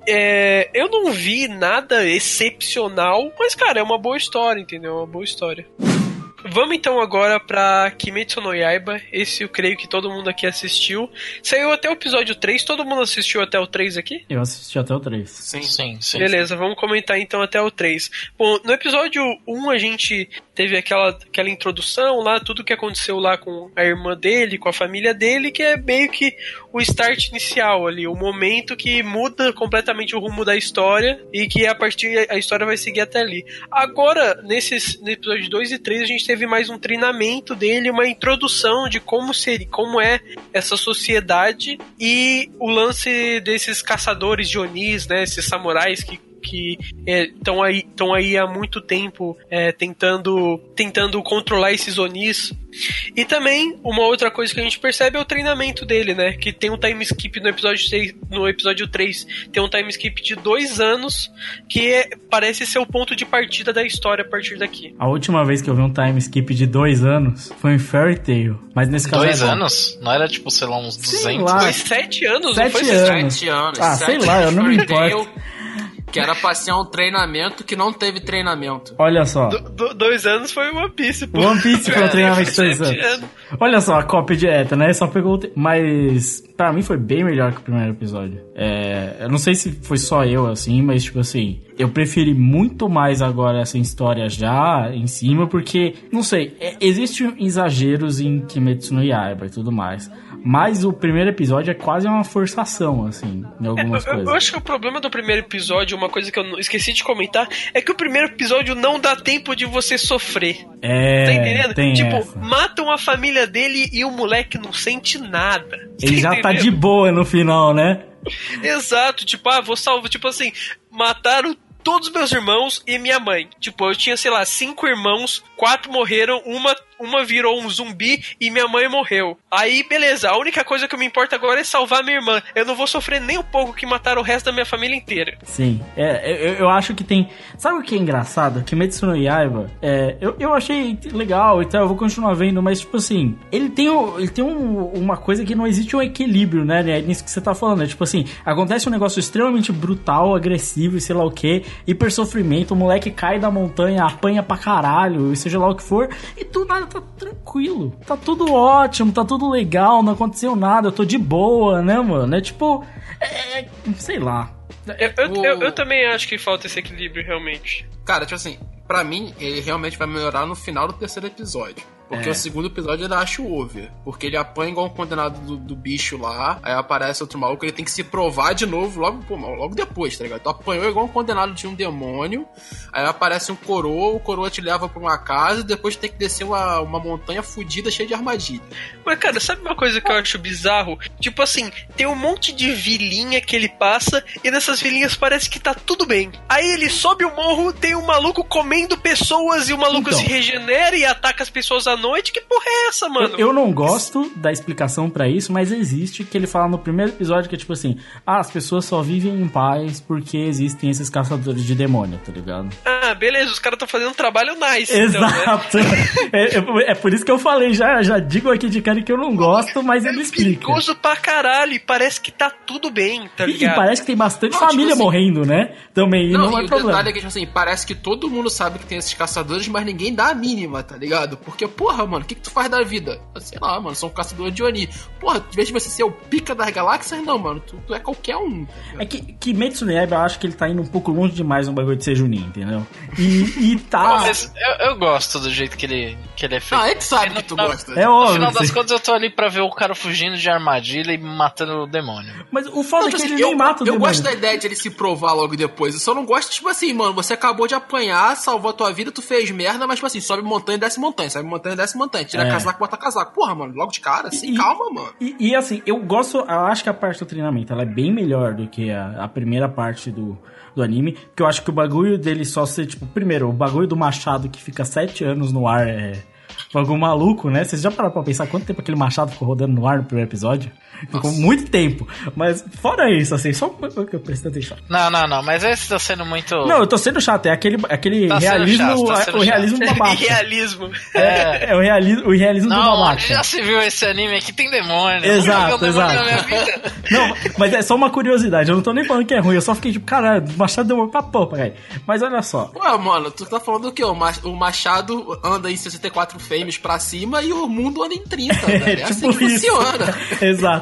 É, eu não vi nada excepcional, mas, cara, é uma boa história, entendeu? É uma boa história. Vamos então agora pra Kimetsu no Yaiba. Esse eu creio que todo mundo aqui assistiu. Saiu até o episódio 3. Todo mundo assistiu até o 3 aqui? Eu assisti até o 3. Sim. Sim, sim. Beleza, vamos comentar então até o 3. Bom, no episódio 1 a gente teve aquela, aquela introdução lá, tudo que aconteceu lá com a irmã dele, com a família dele, que é meio que o start inicial ali, o momento que muda completamente o rumo da história e que a partir a história vai seguir até ali. Agora, nesses no episódio 2 e 3, a gente teve mais um treinamento dele, uma introdução de como seria, como é essa sociedade e o lance desses caçadores de Onis, né, esses samurais que que estão aí estão aí há muito tempo é, tentando tentando controlar esses Onis e também uma outra coisa que a gente percebe é o treinamento dele né que tem um time skip no episódio 6, no episódio 3 tem um time skip de dois anos que é- parece ser o ponto de partida da história a partir daqui A última vez que eu vi um time skip de dois anos foi em Fairy Tail. Mas nesse caso. Dois é anos? Não era tipo, sei lá, uns Sei 200? lá. foi sete anos não Sete foi anos. Sete anos. Ah, sete sei lá, eu não me importo. Que era pra ser um treinamento que não teve treinamento. Olha só. Do- do- dois anos foi One Piece, pô. One Piece foi um treinamento de <laughs> dois anos. Olha só, a cópia direta, né? Só pegou o. te- Mas pra mim foi bem melhor que o primeiro episódio. É, eu não sei se foi só eu assim, mas tipo assim, eu preferi muito mais agora essa história já em cima, porque, não sei, é, existem exageros em Kimetsu no Yaiba e tudo mais. Mas o primeiro episódio é quase uma forçação, assim, em algumas Eu, eu coisas. acho que o problema do primeiro episódio, uma coisa que eu esqueci de comentar, é que o primeiro episódio não dá tempo de você sofrer. É, Tá entendendo? tem tipo, essa. matam a família dele e o moleque não sente nada. Ele Tá já tá de boa no final, né? Exato, tipo, ah, vou salvar, tipo assim, mataram todos os meus irmãos e minha mãe. Tipo, eu tinha, sei lá, cinco irmãos, quatro morreram, uma, uma virou um zumbi e minha mãe morreu. Aí, beleza, a única coisa que me importa agora é salvar minha irmã. Eu não vou sofrer nem um pouco que mataram o resto da minha família inteira. Sim, é, eu, eu acho que tem. Sabe o que é engraçado? Que Metsu no Yaiba, é, eu, eu achei legal e tal, eu vou continuar vendo, mas tipo assim, ele tem, ele tem um- uma coisa que não existe um equilíbrio, né? né? Nisso que você tá falando. É tipo assim, acontece um negócio extremamente brutal, agressivo e sei lá o que, hiper sofrimento, o moleque cai da montanha, apanha pra caralho, e seja lá o que for, e do nada tá tranquilo. Tá tudo ótimo, tá tudo legal, não aconteceu nada, eu tô de boa, né, mano? É tipo. É, sei lá. Eu, eu, O- eu- eu também acho que falta esse equilíbrio, realmente. Cara, tipo assim, pra mim, ele realmente vai melhorar no final do terceiro episódio. Porque É. o segundo episódio eu ainda acho over. Porque ele apanha igual um condenado do, do bicho lá, aí aparece outro maluco, ele tem que se provar de novo logo, pô, logo depois, tá ligado? Tu apanhou igual um condenado de um demônio, aí aparece um coroa, o coroa te leva pra uma casa e depois tu tem que descer uma, uma montanha fodida cheia de armadilha. Mas, cara, sabe uma coisa que eu acho bizarro? Tipo assim, tem um monte de vilinha que ele passa e nessas vilinhas parece que tá tudo bem. Aí ele sobe o morro, tem um maluco comendo pessoas e o maluco Então. se regenera e ataca as pessoas à noite. Que porra é essa, mano? Eu, eu não gosto da explicação pra isso, mas existe que ele fala no primeiro episódio que é tipo assim: ah, as pessoas só vivem em paz porque existem esses caçadores de demônio, tá ligado? Ah, beleza, os caras estão fazendo um trabalho nice. então, né? Exato. <laughs> é, é- é por isso que eu falei, já, já digo aqui de cara que eu não gosto, mas ele É explica. perigoso pra caralho e parece que tá tudo bem, tá E, e ligado? parece que tem bastante Não, tipo família assim- morrendo, né? Também, e não, e é o problema. detalhe é que, tipo assim, parece que todo mundo sabe que tem esses caçadores, mas ninguém dá a mínima, tá ligado? Porque, porra, mano, o que, que tu faz da vida? Sei lá, mano, sou um caçador de Oni. Porra, em vez de você ser o pica das galáxias, não, mano, tu, tu é qualquer um. É que, que Metsu no Yaiba, eu acho que ele tá indo um pouco longe demais no bagulho de ser Junin, entendeu? E, e tá... Mas eu, eu gosto do jeito que ele, que ele é feito. Ah, a gente sabe Porque que tu no- gosta. É No óbvio. final das contas, eu tô ali pra ver o cara fugindo de armadilha e matando o demônio. Mas o foda Não, é que tipo ele assim, nem mata o eu demônio. gosto da ideia de ele se provar logo depois. Eu só não gosto, tipo assim, mano, você acabou de apanhar, salvou a tua vida, tu fez merda, mas, tipo assim, sobe montanha e desce montanha, sobe montanha e desce montanha, tira É. casaco, bota casaco. Porra, mano, logo de cara, assim, E- calma, mano. E, e, assim, eu gosto, eu acho que a parte do treinamento ela é bem melhor do que a, a primeira parte do, do anime, porque eu acho que o bagulho dele só ser, tipo, primeiro, o bagulho do machado que fica sete anos no ar é bagulho maluco, né? Vocês já pararam pra pensar quanto tempo aquele machado ficou rodando no ar no primeiro episódio? Ficou muito tempo. Mas fora isso, assim, só que eu prestei atenção. Não, não, não, mas esse tá sendo muito. Não, eu tô sendo chato, é aquele, aquele Tá realismo, chato, tá sendo o realismo chato. <laughs> babaca. Realismo. É, é o realismo, o realismo do Não, onde babaca. já se viu esse anime aqui? Tem demônio. Exato, demônio exato. na minha vida. <laughs> Não, mas é só uma curiosidade. Eu não tô nem falando que é ruim. Eu só fiquei tipo, caralho, o Machado deu pra porra, velho. Mas olha só. Ué, mano, tu tá falando do quê? O o Machado anda em 64 frames pra cima e o mundo anda em 30, <laughs> velho. É, assim que funciona. Exato.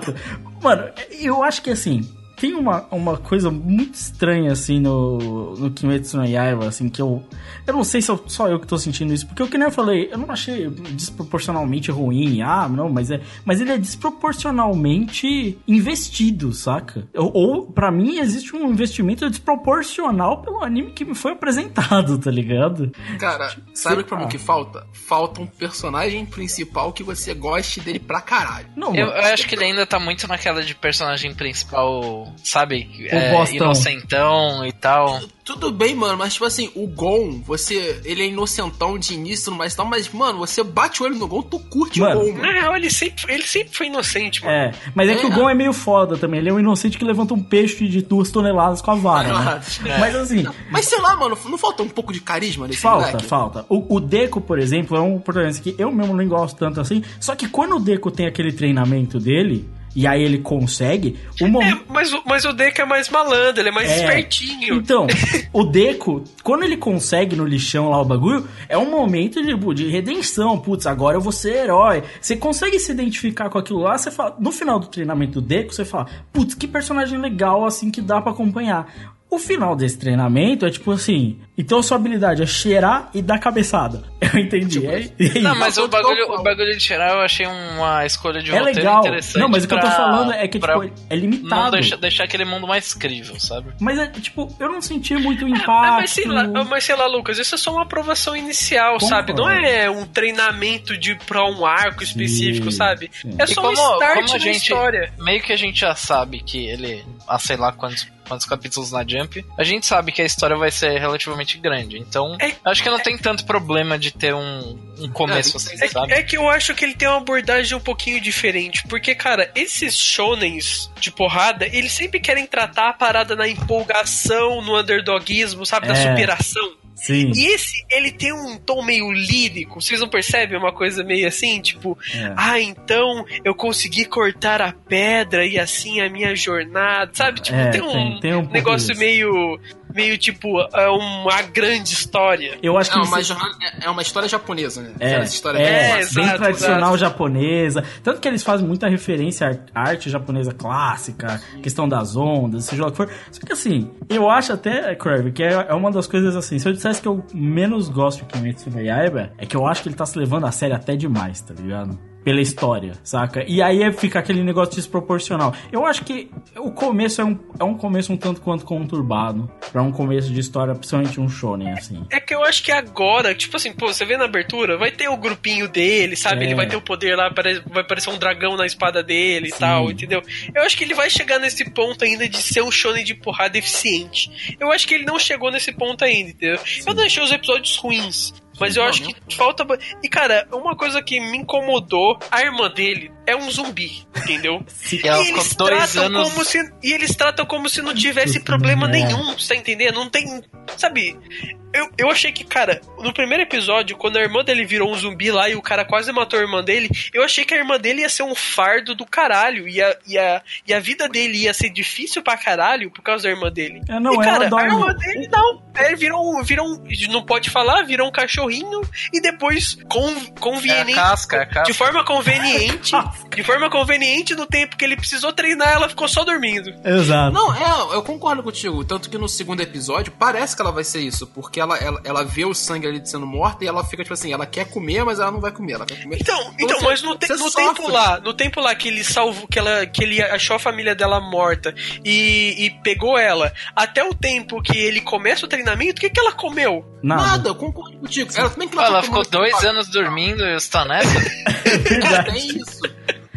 Mano, eu acho que assim. Tem uma, uma coisa muito estranha, assim, no, no Kimetsu no Yaiba, assim, que eu... Eu não sei se eu- só eu que tô sentindo isso, porque o que nem eu falei, eu não achei desproporcionalmente ruim, ah, não, mas é... Mas ele é desproporcionalmente investido, saca? Ou, ou para mim, existe um investimento desproporcional pelo anime que me foi apresentado, tá ligado? Cara, sabe pra mim o que falta? Falta um personagem principal que você goste dele pra caralho. Não, Eu, eu acho que ele ainda tá muito naquela de personagem principal, sabe? É, bostão. inocentão e tal. Tudo bem, mano, mas tipo assim, o Gon, você. Ele é inocentão de início, mas tal, mas, mano, você bate o olho no Gon, tu curte Mano. o Gon, Na mano. real, ele sempre, ele sempre foi inocente, mano. É, mas é, que É. o Gon é meio foda também. Ele é um inocente que levanta um peixe de duas toneladas com a vara, né? <laughs> Mas assim, Mas sei lá, mano, não falta um pouco de carisma nesse falta, moleque? falta. O, o Deco, por exemplo, é um protagonista que eu mesmo não gosto tanto assim. Só que quando o Deco tem aquele treinamento dele, e aí ele consegue, momento. É, mas, o- mas o Deco é mais malandro, ele é mais É. espertinho. Então, <laughs> o Deco, quando ele consegue no lixão lá o bagulho, é um momento de, de redenção. Putz, agora eu vou ser herói. Você consegue se identificar com aquilo lá, você fala. No final do treinamento do Deco, você fala, putz, que personagem legal assim que dá pra acompanhar. O final desse treinamento é tipo assim. Então sua habilidade é cheirar e dar cabeçada. <laughs> Eu entendi. Tipo, é, é Não, mas o bagulho, o bagulho de cheirar eu achei uma escolha de É roteiro legal. interessante. Não, mas o que eu tô pra- falando é que, pra tipo, é Não limitado. deixar, deixar aquele mundo mais crível, sabe? Mas é, tipo, eu não senti muito É, impacto. mas, sei lá, mas sei lá, Lucas, isso é só uma aprovação inicial, Concordo. sabe? Não é um treinamento de pra um arco específico, sabe? sim. É só como, um start como gente. história. Meio que a gente já sabe que ele. Há sei lá quantos, quantos capítulos na Jump. A gente sabe que a história vai ser relativamente grande. Então, É- acho que não tem tanto problema de ter um, um começo assim, sabe? É, é que eu acho que ele tem uma abordagem um pouquinho diferente. Porque, cara, esses shonens de porrada, eles sempre querem tratar a parada na empolgação, no underdogismo, sabe? Na É. superação. Sim. E esse, ele tem um tom meio lírico. Vocês não percebem uma coisa meio assim? Tipo, É. ah, então eu consegui cortar a pedra e assim a minha jornada. Sabe? Tipo, É, tem um, tem- tem um negócio disso. meio. Meio tipo, é uma grande história. Eu acho que É uma, é- é uma história japonesa, né? É, Aquelas histórias é, É, clássicas. bem exato, tradicional exato. japonesa. Tanto que eles fazem muita referência à arte japonesa clássica, questão das ondas, seja lá o que for. Só que assim, eu acho até, Crave, que é, é uma das coisas assim. Se eu dissesse que eu menos gosto de Kimetsu no Yaiba, é que eu acho que ele tá se levando a sério até demais, tá ligado? Pela história, saca? E aí é- fica aquele negócio desproporcional. Eu acho que o começo é um, é um começo um tanto quanto conturbado. Pra um começo de história, principalmente um shonen, assim. É que eu acho que agora, tipo assim, pô, você vê na abertura, vai ter o grupinho dele, sabe? É. Ele vai ter o poder lá, vai aparecer um dragão na espada dele Sim. e tal, entendeu? Eu acho que ele vai chegar nesse ponto ainda de ser um shonen de porrada eficiente. Eu acho que ele não chegou nesse ponto ainda, entendeu? Eu não achei os episódios ruins. Mas eu acho que falta. E, cara, uma coisa que me incomodou, a irmã dele é um zumbi, entendeu? E ela e eles tratam anos. como se e eles tratam como se não tivesse problema É. nenhum, você tá entendendo? Não tem, sabe? Eu, eu achei que, cara, no primeiro episódio, quando a irmã dele virou um zumbi lá e o cara quase matou a irmã dele, eu achei que a irmã dele ia ser um fardo do caralho e a, e a, e a vida dele ia ser difícil pra caralho por causa da irmã dele. É, não, e, ela cara, a irmã dele não. Ele virou, um- virou. Não pode falar, virou um cachorrinho e depois É a conveniente. casca, é a casca. De forma conveniente, <laughs> de forma conveniente, no tempo que ele precisou treinar, ela ficou só dormindo. Exato. Não, é, eu concordo contigo. Tanto que no segundo episódio parece que ela vai ser isso. Porque ela, ela, ela vê o sangue ali sendo morta e ela fica tipo assim, ela quer comer, mas ela não vai comer. Ela quer comer. Então, então você- mas no, te- no tempo lá, no tempo lá que ele salvou, que, ela, que ele achou a família dela morta e, e pegou ela, até o tempo que ele começa o treinamento, o que, que ela comeu? Nada. Nada, eu concordo contigo. Ela, também que Pô, ela tá ficou dois anos dormindo e você tá nessa? <laughs> É, tem isso.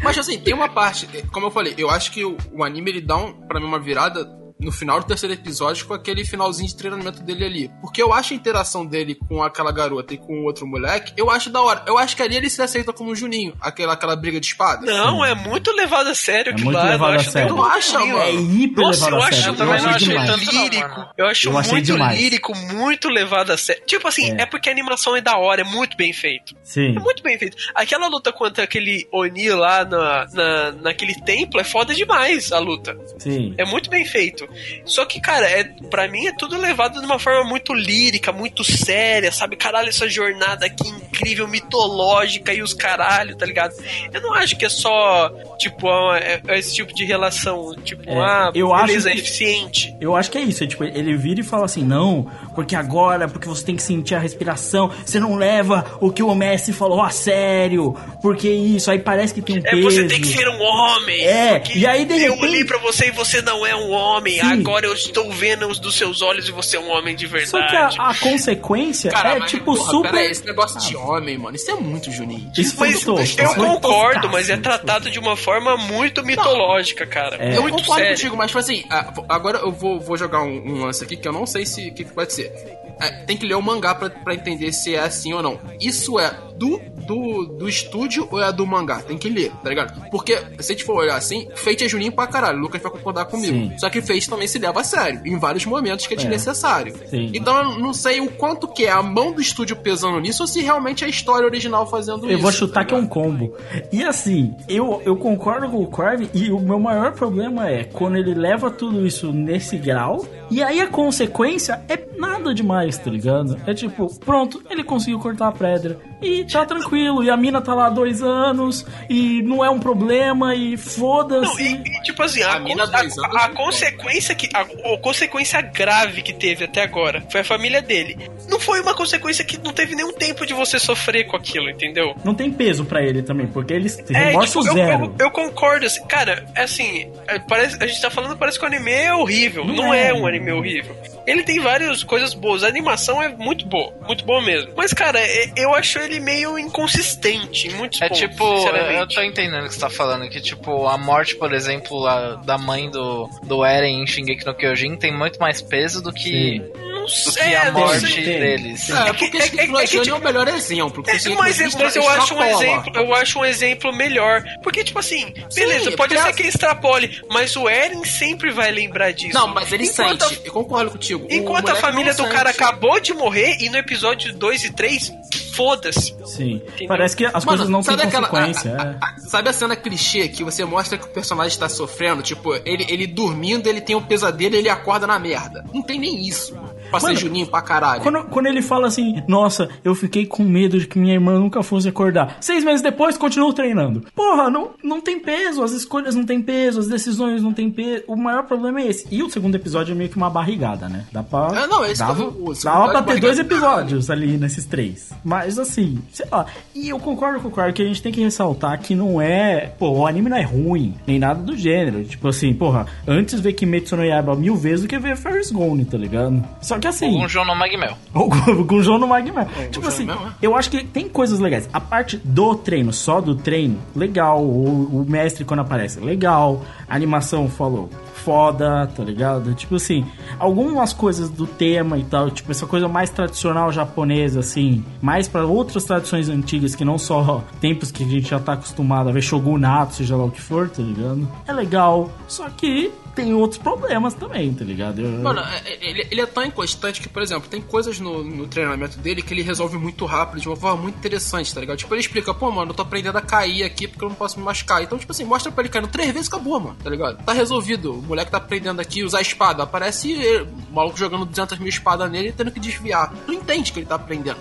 Mas assim, tem uma parte, como eu falei, eu acho que o, o anime ele dá um, pra mim uma virada no final do terceiro episódio com aquele finalzinho de treinamento dele ali. Porque eu acho a interação dele com aquela garota e com o outro moleque, eu acho da hora. Eu acho que ali ele se aceita como um Juninho, aquela, aquela briga de espada. Não, é muito levado a sério É muito lá. eu não a acho sério. nem um Tu acha, mano? É hiper Nossa, levado eu a acho, sério. eu também não achei tanto lírico. Não. Eu acho Eu achei muito demais. lírico, muito levado a sério. Tipo assim, É. é. porque a animação é da hora, é muito bem feito. Sim. É muito bem feito. Aquela luta contra aquele Oni lá na, na, naquele templo é foda demais a luta. Sim. É muito bem feito. Só que, cara, é, pra mim é tudo levado de uma forma muito lírica, muito séria, sabe? Caralho, essa jornada aqui incrível, mitológica e os caralho, tá ligado? Eu não acho que é só, tipo, ah, é- é esse tipo de relação. Tipo, É, ah, eu beleza, acho é que- eficiente. Eu acho que é isso. É, tipo, ele vira e fala assim: não, porque agora, porque você tem que sentir a respiração, você não leva o que o Messi falou a sério, porque isso, aí parece que tem um É, peso. você tem que ser um homem. É, e aí, de Eu repente- olhei pra você e você não é um homem. Sim. Agora eu estou vendo os dos seus olhos e você é um homem de verdade. Só que a, a consequência Cara, é mas, tipo porra, super. Pera aí, esse negócio de homem, mano, isso é muito Juninho. Isso foi Mas tosco, eu concordo, mas é tratado de uma forma muito mitológica, cara. É. É Eu muito concordo sério. contigo, mas tipo assim, ah, agora eu vou, vou jogar um, um lance aqui que eu não sei se o que, pode ser. É, tem que ler o mangá pra, pra entender se é assim ou não. Isso é do, do, do estúdio ou é do mangá? Tem que ler, tá ligado? Porque, se a gente for olhar assim, Fate é Juninho pra caralho. O Lucas vai concordar comigo. Sim. Só que Fate também se leva a sério, em vários momentos que é É. desnecessário. Sim. Então eu não sei o quanto que é a mão do estúdio pesando nisso ou se realmente é a história original fazendo isso. Eu vou chutar tá que é um combo. E assim, eu, eu concordo com o Crave e o meu maior problema é quando ele leva tudo isso nesse grau e aí a consequência é nada. demais, tá ligado? É tipo, pronto, ele conseguiu cortar a pedra. E tá tranquilo. E a mina tá lá há dois anos. E não é um problema. E foda-se. e, e, tipo assim, a, A mina a- anos a consequência que. A, a consequência grave que teve até agora foi a família dele. Não foi uma consequência que não teve nenhum tempo de você sofrer com aquilo, entendeu? Não tem peso pra ele também, porque ele tem É, remorso tipo, eu, zero. eu, eu concordo, assim, cara, é assim, é, parece, a gente tá falando, parece que o anime é horrível. Não Não, é. é. um anime horrível. Ele tem várias coisas boas, a animação é muito boa, muito boa mesmo. Mas, cara, é- eu acho ele meio inconsistente em muitos É pontos, tipo, eu tô entendendo o que você tá falando, que tipo, a morte, por exemplo, a- da mãe do, do Eren em Shingeki no Kyojin tem muito mais peso do que, Não do sei, que a não morte sei. deles. É, porque é- esse é- é que, é, é, tipo- o melhor exemplo. Porque É, mas, extra- mas eu acho um exemplo, eu acho um exemplo melhor. Porque, tipo assim, beleza, Sim, pode ser que ele extrapole, mas o Eren sempre vai lembrar disso. Não, mas ele Enquanto a- Eu concordo contigo. Enquanto a família do cara acabou de morrer e no episódio 2 e 3, foda-se. Sim. Entendeu? Parece que as Mano, coisas não têm sabe aquela- consequência. a- é. a- a- sabe a cena clichê que você mostra que o personagem tá sofrendo? Tipo, ele, ele dormindo, ele tem um pesadelo e ele acorda na merda. Não tem nem isso. mano. Pra Mano, Juninho pra caralho. Quando, quando ele fala assim, nossa, eu fiquei com medo de que minha irmã nunca fosse acordar. Seis meses depois, continuo treinando. Porra, não, não tem peso, as escolhas não tem peso, as decisões não tem peso. O maior problema é esse. E o segundo episódio é meio que uma barrigada, né? Dá pra. É, não, esse dava, o dava pra ter dois episódios ali nesses três. Mas assim, sei lá. E eu concordo com o Clark que a gente tem que ressaltar que não é. Pô, o anime não é ruim, nem nada do gênero. Tipo assim, porra, antes ver Kimetsu no Yaiba mil vezes do que ver Ferris Gone, tá ligado? Só que assim. Um João no Magmel. Ou com, <laughs> com o João no Magmel. tipo João assim, Magmel, é. eu acho que tem coisas legais. A parte do treino, só do treino, legal. O, o mestre quando aparece, legal. A animação falou, foda, tá ligado? Tipo assim, algumas coisas do tema e tal, tipo essa coisa mais tradicional japonesa, assim, mais pra outras tradições antigas que não só <laughs> tempos que a gente já tá acostumado a ver shogunato, seja lá o que for, tá ligado? É legal, só que tem outros problemas também, tá ligado? Eu- Mano, é- é- ele, ele é tão inconstante que, por exemplo, tem coisas no, no treinamento dele que ele resolve muito rápido, de uma forma muito interessante, tá ligado? Tipo, ele explica, pô, mano, eu tô aprendendo a cair aqui porque eu não posso me machucar. Então, tipo assim, mostra pra ele caindo três vezes, acabou, mano, tá ligado? Tá resolvido. O moleque tá aprendendo aqui a usar a espada. Aparece ele, o maluco jogando 200 mil espadas nele e tendo que desviar. Tu entende que ele tá aprendendo.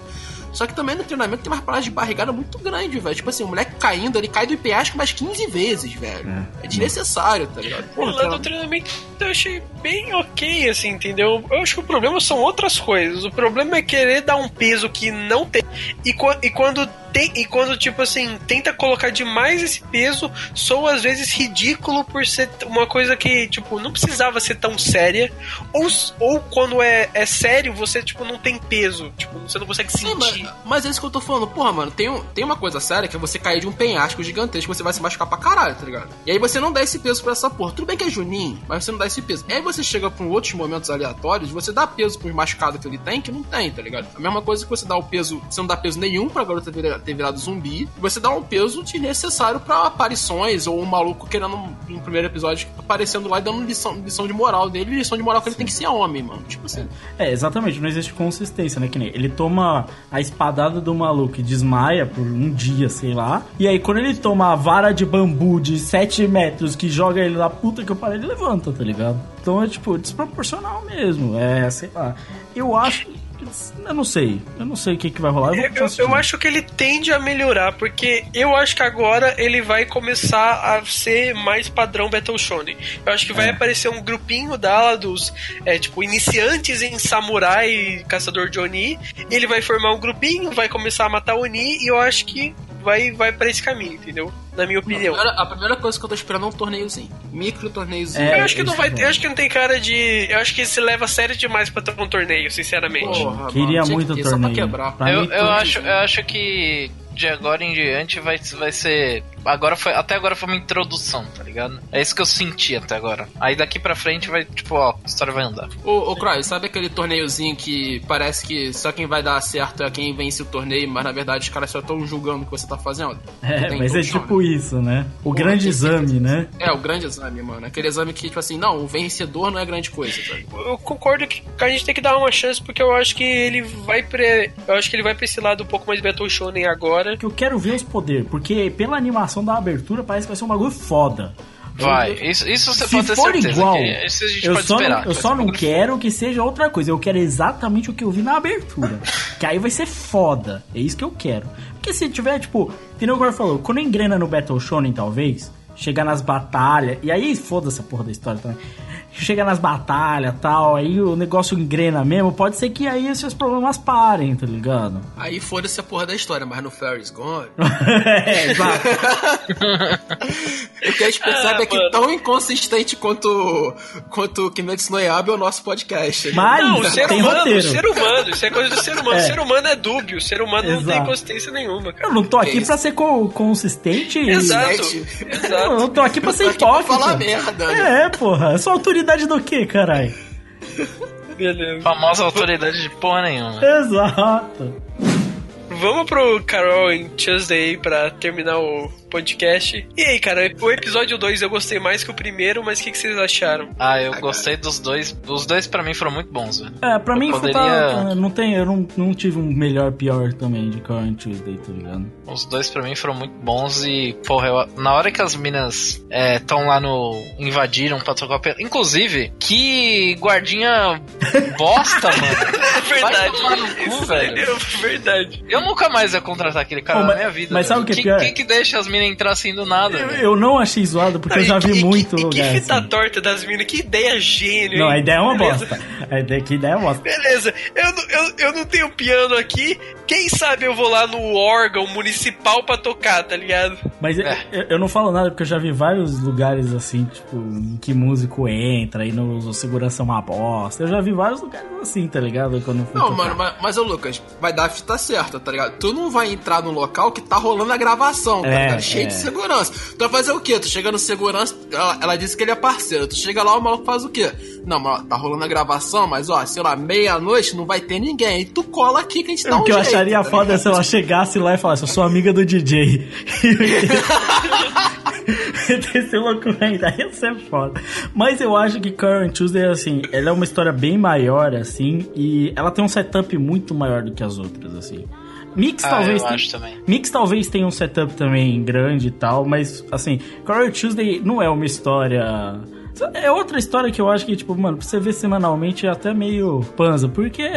Só que também no treinamento tem umas paradas de barrigada muito grande, velho. Tipo assim, o moleque caindo, ele cai do penhasco mais 15 vezes, velho. É, desnecessário, tá ligado? O lado do treinamento eu achei bem ok, assim, entendeu? Eu acho que o problema são outras coisas. O problema é querer dar um peso que não tem. E, e quando tem. E quando, tipo assim, tenta colocar demais esse peso, soa às vezes ridículo por ser uma coisa que, tipo, não precisava ser tão séria. Ou, ou quando é, é sério, você, tipo, não tem peso. Tipo, você não consegue Sim, sentir. mas, mas é isso que eu tô falando. Porra, mano, tem, um- tem uma coisa séria que é você cair de um penhasco gigantesco, você vai se machucar pra caralho, tá ligado? E aí você não dá esse peso pra essa porra. Tudo bem que é Juninho, mas você não dá esse peso. E aí você chega pra outros momentos aleatórios, você dá peso pros machucados que ele tem, que não tem, tá ligado? A mesma coisa que você dá o peso, você não dá peso nenhum pra garota ter vira- ter virado zumbi, você dá um peso desnecessário pra aparições, ou um maluco querendo, no primeiro episódio, aparecendo lá e dando lição, lição de moral dele, lição de moral que ele tem que ser homem, mano. Tipo assim. É, exatamente, não existe consistência, né? Que nem ele toma a espadada do maluco e desmaia por um dia, sei lá. E aí, quando ele toma a vara de bambu de 7 metros que joga ele na puta que eu parei, ele levanta, tá ligado? Então é tipo, desproporcional mesmo. É, sei lá. Eu acho. Eu não sei. Eu não sei o que, que vai rolar. Eu, Eu, vou eu- eu acho que ele tende a melhorar, porque eu acho que agora ele vai começar a ser mais padrão Battle Shonen. Eu acho que vai aparecer um grupinho dela dos, é, tipo, iniciantes em samurai caçador de Oni. Ele vai formar um grupinho, vai começar a matar Oni, e eu acho que vai, vai pra esse caminho, entendeu? Na minha A opinião. primeira, a primeira coisa que eu tô esperando é um torneiozinho. Micro torneiozinho. É, eu acho que não vai é eu acho que não tem cara de. Eu acho que se leva a sério demais pra ter um torneio, sinceramente. Porra, Queria mano, muito que ter, torneio. Só pra quebrar. Pra Eu, mim, eu, acho, eu acho que de agora em diante vai, vai ser. Agora foi, até agora foi uma introdução, tá ligado? É isso que eu senti até agora. Aí daqui pra frente vai, tipo, ó, a história vai andar. Ô, ô Croy, sabe aquele torneiozinho que parece que só quem vai dar certo é quem vence o torneio, mas na verdade os caras só estão julgando o que você tá fazendo? É, mas é tipo né? isso, né? O Pô, grande tem- exame, né? É, o grande exame, mano. Aquele exame que, tipo assim, não, o vencedor não é grande coisa, sabe? eu concordo que a gente tem que dar uma chance porque eu acho que ele vai pra. Eu acho que ele vai pra esse lado um pouco mais Battle Shonen agora. Que eu quero ver os poderes, porque pela animação da abertura parece que vai ser um bagulho foda. Vai, isso, isso você Se pode ter for certeza. igual, que isso a gente eu pode só, esperar. não, eu só não quero que seja outra coisa. Eu quero exatamente o que eu vi na abertura. <laughs> que aí vai ser foda. É isso que eu quero. Porque se tiver, tipo, que nem o Gore falou, quando engrena no Battle Shonen, talvez, chegar nas batalhas, e aí foda-se a porra da história também. Chega nas batalhas tal, aí o negócio engrena mesmo, pode ser que aí esses problemas parem, tá ligado? Aí foda-se a porra da história, mas no Fairy's Gone. <laughs> é, exato. <laughs> O que a gente percebe é que mano. tão inconsistente quanto, quanto Kimetsu no Yaiba é o nosso podcast. Mas Não, o ser tem humano, roteiro. o ser humano, isso é coisa do ser humano. É. O ser humano é dúbio, o ser humano não tem Exato. consistência nenhuma, cara. Eu não tô aqui isso? pra ser co- consistente. e- Exato, Eu exato. não tô aqui pra ser Tô aqui pra hipócrita. falar merda, né? É, porra. Eu sou autoridade do quê, caralho? Beleza. Famosa autoridade de porra nenhuma. Exato. Vamos pro Carol em Tuesday pra terminar o podcast. E aí, cara, o episódio 2 eu gostei mais que o primeiro, mas o que, que vocês acharam? Ah, eu gostei dos dois. Os dois pra mim foram muito bons, velho. É, pra Eu mim foi poderia- tá- não tem, eu não, não tive um melhor pior também de Current Tuesday, tá ligado? Os dois pra mim foram muito bons e, porra, eu- na hora que as minas estão lá no. invadiram pra trocar o pelo. Inclusive, que guardinha bosta, <laughs> mano. É verdade. tomar no cu, velho. é verdade. Eu nunca mais ia contratar aquele cara na mas- minha vida. mas sabe o que é Quem- pior? Quem que deixa as minas entrar assim do nada? Eu, velho? eu não achei zoado porque eu já vi que- muito e que, lugar. que fita assim. torta das minas, que ideia gênio. Não, hein? a ideia é uma Beleza. bosta. A ideia, que ideia é uma bosta. Beleza, eu, não- eu, eu não tenho piano aqui. Quem sabe eu vou lá no órgão municipal pra tocar, tá ligado? Mas eu- É. eu, eu não falo nada porque eu já vi vários lugares assim, tipo, em que músico entra e no, o segurança é uma bosta. Eu já vi vários lugares assim, tá ligado? Quando Não, tocar. mano, mas, mas ô Lucas, vai dar a fita certa, tá ligado? Tu não vai entrar no local que tá rolando a gravação, tá É, ligado? Cheio é. de segurança. Tu vai fazer o quê? Tu chega no segurança, ela, ela disse que ele é parceiro. Tu chega lá, o maluco faz o quê? Não, mas ó, tá rolando a gravação, mas ó, sei lá, meia-noite não vai ter ninguém. Aí tu cola aqui que a gente dá O um que eu jeito, acharia tá foda é se ela chegasse lá e falasse, eu sou amiga do DJ. <laughs> Esse louco ainda ia ser foda. Mas eu acho que Current Tuesday, assim, ela é uma história bem maior, assim, e ela tem um setup muito maior do que as outras, assim. Mix Ah, talvez. eu também. Mix talvez tenha um setup também grande e tal, mas assim, Current Tuesday não é uma história. É outra história que eu acho que, tipo, mano, pra você ver semanalmente é até meio panza, porque.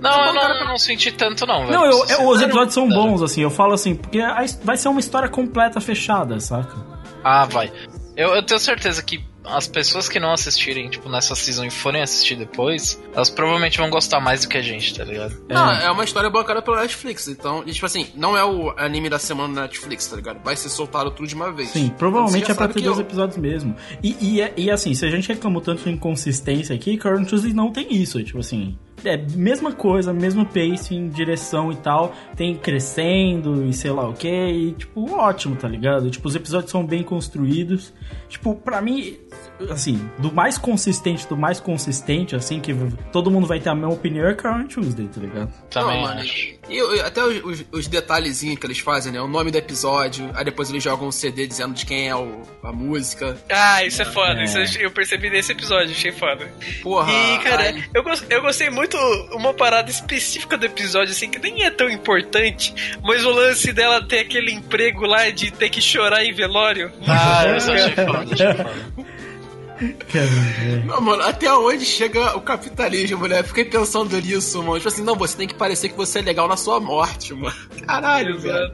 Não, eu não, eu não senti tanto, não, velho. Não, eu- eu- os sincero. episódios são bons, assim, eu falo assim, porque vai ser uma história completa, fechada, saca? Ah, vai. Eu, eu tenho certeza que as pessoas que não assistirem, tipo, nessa season e forem assistir depois, elas provavelmente vão gostar mais do que a gente, tá ligado? Não, é uma história bancada pela Netflix. Então, e, tipo assim, não é o anime da semana na Netflix, tá ligado? Vai ser soltado tudo de uma vez. Sim, provavelmente é pra ter dois eu- episódios mesmo. E, e, é- e assim, se a gente reclamou tanto de inconsistência aqui, Current Tuesday não tem isso, tipo assim. É mesma coisa, mesmo pacing, direção e tal, tem crescendo e sei lá o que, e tipo, ótimo, tá ligado? Tipo, os episódios são bem construídos. Tipo, pra mim, assim, do mais consistente, do mais consistente, assim, que todo mundo vai ter a mesma opinião é Current Tuesday, tá ligado? Também Não, mano, acho. E até os, os- os detalhezinhos que eles fazem, né? O nome do episódio, aí depois eles jogam um CD dizendo de quem é o- a música. Ah, isso é foda. É. Isso eu percebi nesse episódio, achei foda. Porra. E, cara, ai, eu, eu gostei muito uma parada específica do episódio, assim, que nem é tão importante, mas o lance dela ter aquele emprego lá de ter que chorar em velório. Ah, eu só achei foda, achei foda. <laughs> Caramba, Não, mano, até onde chega o capitalismo, mulher? Fiquei pensando nisso, mano. Tipo assim, não, você tem que parecer que você é legal na sua morte, mano. Caralho, Exato. velho.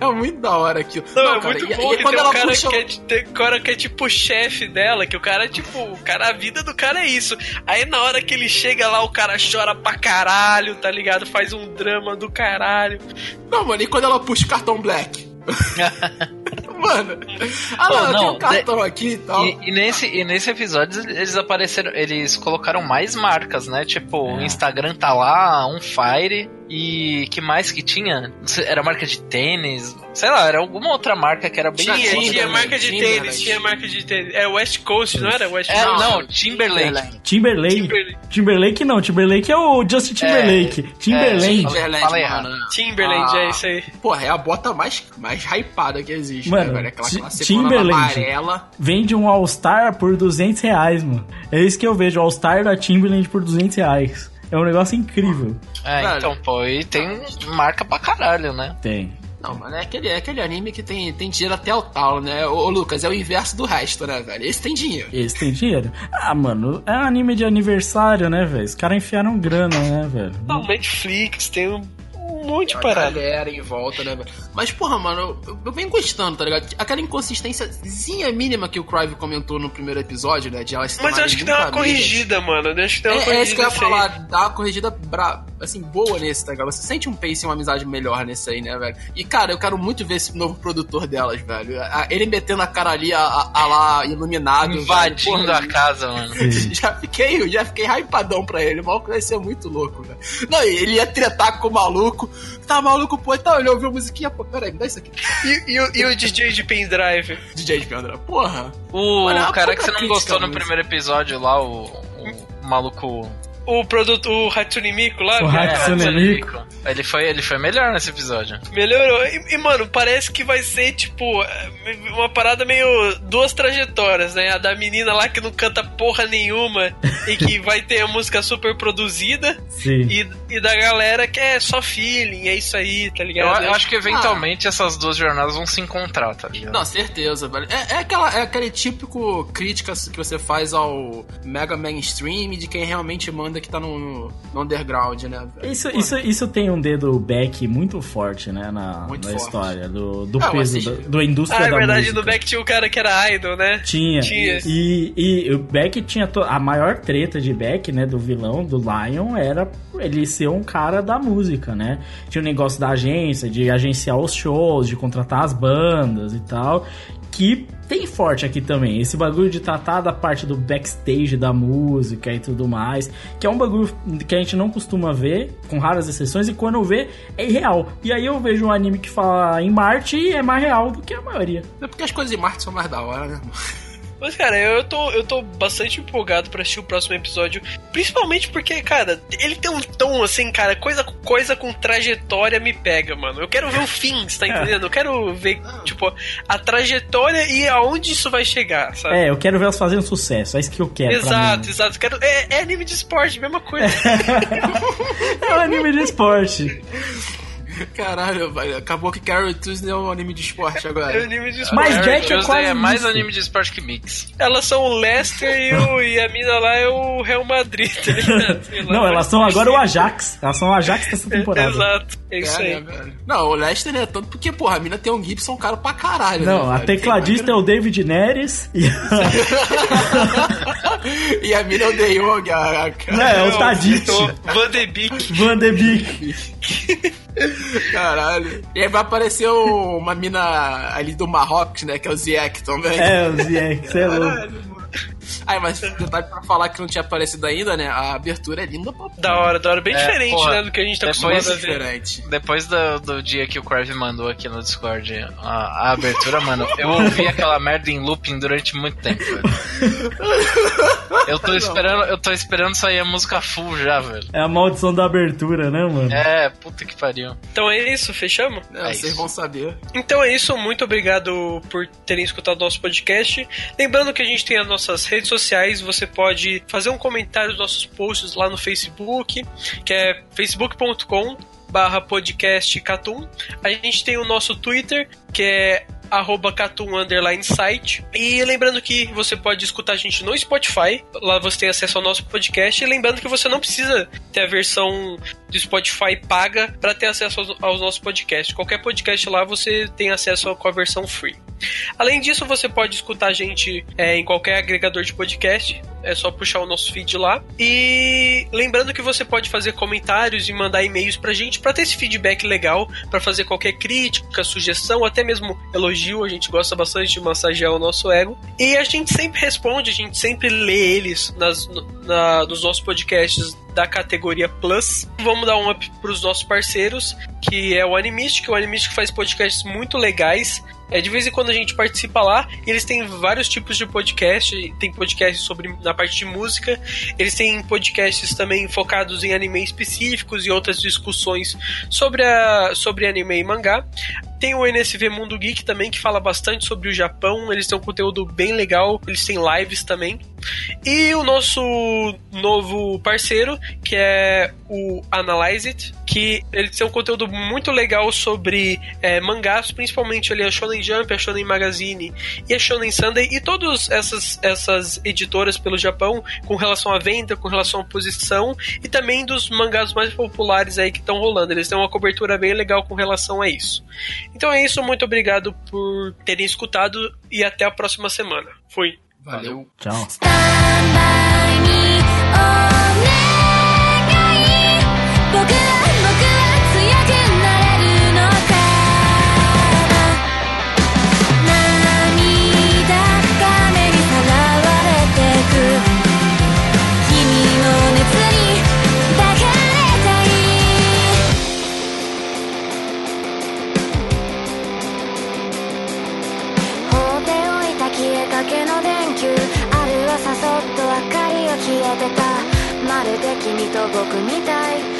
É muito da hora aquilo. Não, é cara, muito e- bom e que quando tem um ela cara puxa- que, é, tem um cara que é tipo o chefe dela, que o cara é tipo, o cara, a vida do cara é isso. Aí na hora que ele chega lá, o cara chora pra caralho, tá ligado? Faz um drama do caralho. Não, mano, e quando ela puxa o cartão black? <laughs> mano, ah, Pô, não, tem não, um cartão aqui e tal. E, e nesse, e nesse episódio eles apareceram, eles colocaram mais marcas, né? Tipo, o Instagram tá lá, um Fire e que mais que tinha? Não sei, Era marca de tênis, sei lá, era alguma outra marca que era bem Tinha, Timberland, tinha marca de Timberland. tênis, tinha marca de tênis. É West Coast, não era? West É, não, Timberlake. Timberlake. Timberlake. Timberlake não, Timberlake é o Justin Timberlake. Timberlake. Timberland, Fala mano. Timberland, Ah, é isso aí. Porra, é a bota mais, mais hypada que existe, Mano, né, velho? Aquela Timberland. amarela. Vende um All-Star por 200 reais, mano. É isso que eu vejo, All-Star da Timberland por 200 reais. É um negócio incrível. É, Velho. então, pô, e tem marca pra caralho, né? Tem. Não, mano, é aquele, é aquele anime que tem, tem dinheiro até o tal, né? Ô, Lucas, é o inverso do resto, né, velho? Esse tem dinheiro. Esse tem dinheiro. Ah, mano, é um anime de aniversário, né, velho? Os caras enfiaram grana, né, velho? Não, Netflix, tem um monte de parada. galera em volta, né? Mas, porra, mano, eu, eu venho gostando, tá ligado? Aquela inconsistênciazinha mínima que o Crive comentou no primeiro episódio, né? De elas Mas eu acho que deu uma amigas. corrigida, mano. Eu acho que deu uma É, é corrigida. isso que eu ia falar, dá uma corrigida bra... assim, boa nesse, tá ligado? Você sente um pace e uma amizade melhor nesse aí, né, velho? E, cara, eu quero muito ver esse novo produtor delas, velho. Ele metendo a cara ali, a, a- lá, iluminado. velho. Invadindo Porra, a casa, mano. <laughs> Já fiquei, já fiquei hypadão pra ele. O maluco vai ser muito louco, velho. Não, ele ia tretar com o maluco. Tá maluco, pô, então ele ouviu a musiquinha, pô, peraí, me dá isso aqui. E, e o- e o DJ de pendrive? DJ de Pendra, porra. O Olha, cara que você não gostou no primeiro episódio lá, o, o maluco. O produto, o Hatsune Miku lá, O velho, Hatsune Hatsune Miku. Ele foi, ele foi melhor nesse episódio. melhorou. E, e, mano, parece que vai ser, tipo, uma parada meio duas trajetórias, né? A da menina lá que não canta porra nenhuma e que <laughs> vai ter a música super produzida. Sim. E, e da galera que é só feeling, é isso aí, tá Eu, ligado? eu acho que eventualmente essas duas jornadas vão se encontrar, tá ligado? Não, certeza, velho. É, é, aquela, é aquele típico crítica que você faz ao mega mainstream de quem realmente manda que tá no, no underground, né? Isso, Pô, isso, isso tem um dedo back muito forte, né, na, Muito na forte. história, do, do Ah, peso assisti. da, da indústria Ah, é da verdade, música. no Beck tinha o cara que era idol, né? Tinha. Tinha. E, e o Beck tinha. to- A maior treta de Beck, né? Do vilão, do Lion, era ele ser um cara da música, né? Tinha o negócio da agência, de agenciar os shows, de contratar as bandas e tal. Que tem forte aqui também. Esse bagulho de tratar da parte do backstage da música e tudo mais. Que é um bagulho que a gente não costuma ver, com raras exceções, e quando vê, é irreal. E aí eu vejo um anime que fala em Marte e é mais real do que a maioria. É porque as coisas de Marte são mais da hora, né? Mas, cara, eu tô, eu tô bastante empolgado pra assistir o próximo episódio. Principalmente porque, cara, ele tem um tom assim, cara, coisa, coisa com trajetória me pega, mano. Eu quero ver o fim, você tá <laughs> entendendo? Eu quero ver, tipo, a trajetória e aonde isso vai chegar, sabe? É, eu quero ver elas fazendo sucesso. É isso que eu quero. Exato, exato. Quero, é, é anime de esporte, mesma coisa. <laughs> É um anime de esporte. <laughs> Caralho, velho. Acabou que Carol Tuesday é um anime de esporte É agora. anime de esporte. Mas Jack é quase é mais isso. anime de esporte que Mix. Elas são o Leicester e, o, e a mina lá é o Real Madrid, tá ligado? Não, elas são agora o Ajax. Elas são o Ajax dessa <laughs> temporada. Exato, é isso É, aí. né, velho? Não, o Lester é tanto porque, porra, a mina tem um Gibson caro pra caralho. Não, né, a velho? tecladista é o David Neres e <laughs> e a mina é o De Jong, a, a, Não, é o Tadic. Van de Beek. Van de Beek. Caralho. E aí vai aparecer o- uma mina ali do Marrocos, né? Que é o Ziek também. É, o Ziek, você é louco. <laughs> Ai, mas detalhe pra falar que não tinha aparecido ainda, né? A abertura é linda pra Da hora, da hora. Bem É, diferente, porra, né, do que a gente tá depois- acostumado a ver. diferente. Depois do, do dia que o Crave mandou aqui no Discord a, a abertura, mano, eu ouvi aquela merda em looping durante muito tempo, velho. <laughs> Eu tô esperando, eu tô esperando sair a música full já, velho. É a maldição da abertura, né, mano? É, puta que pariu. Então é isso, fechamos? É, É vocês isso. vão saber. Então é isso, muito obrigado por terem escutado nosso podcast. Lembrando que a gente tem as nossas redes sociais, você pode fazer um comentário nos nossos posts lá no Facebook, que é facebook.com barra podcast Catum. A gente tem o nosso Twitter, que é arroba Catum underline site. E lembrando que você pode escutar a gente no Spotify, lá você tem acesso ao nosso podcast. E lembrando que você não precisa ter a versão do Spotify paga para ter acesso aos, aos nossos podcasts. Qualquer podcast lá você tem acesso com a versão free. Além disso, você pode escutar a gente é, em qualquer agregador de podcast. É só puxar o nosso feed lá. E lembrando que você pode fazer comentários e mandar e-mails pra gente para ter esse feedback legal, para fazer qualquer crítica, sugestão, até mesmo elogio. A gente gosta bastante de massagear o nosso ego. E a gente sempre responde, a gente sempre lê eles nas, na, nos nossos podcasts da categoria Plus. Vamos dar um up pros nossos parceiros, que é o Animistic. O Animistic faz podcasts muito legais. É, de vez em quando a gente participa lá, e eles têm vários tipos de podcast, tem podcasts sobre na parte de música. Eles têm podcasts também focados em anime específicos e outras discussões sobre, a, sobre anime e mangá. Tem o NSV Mundo Geek também, que fala bastante sobre o Japão. Eles têm um conteúdo bem legal. Eles têm lives também. E o nosso novo parceiro, que é o Analyze It, que eles têm um conteúdo muito legal sobre é, mangás, principalmente ali a Shonen Jump, a Shonen Magazine e a Shonen Sunday. E todas essas, essas editoras pelo pelo Japão com relação à venda, com relação à posição e também dos mangás mais populares aí que estão rolando. Eles têm uma cobertura bem legal com relação a isso. Então é isso, muito obrigado por terem escutado e até a próxima semana. Fui. Valeu. Tchau. 土木みたい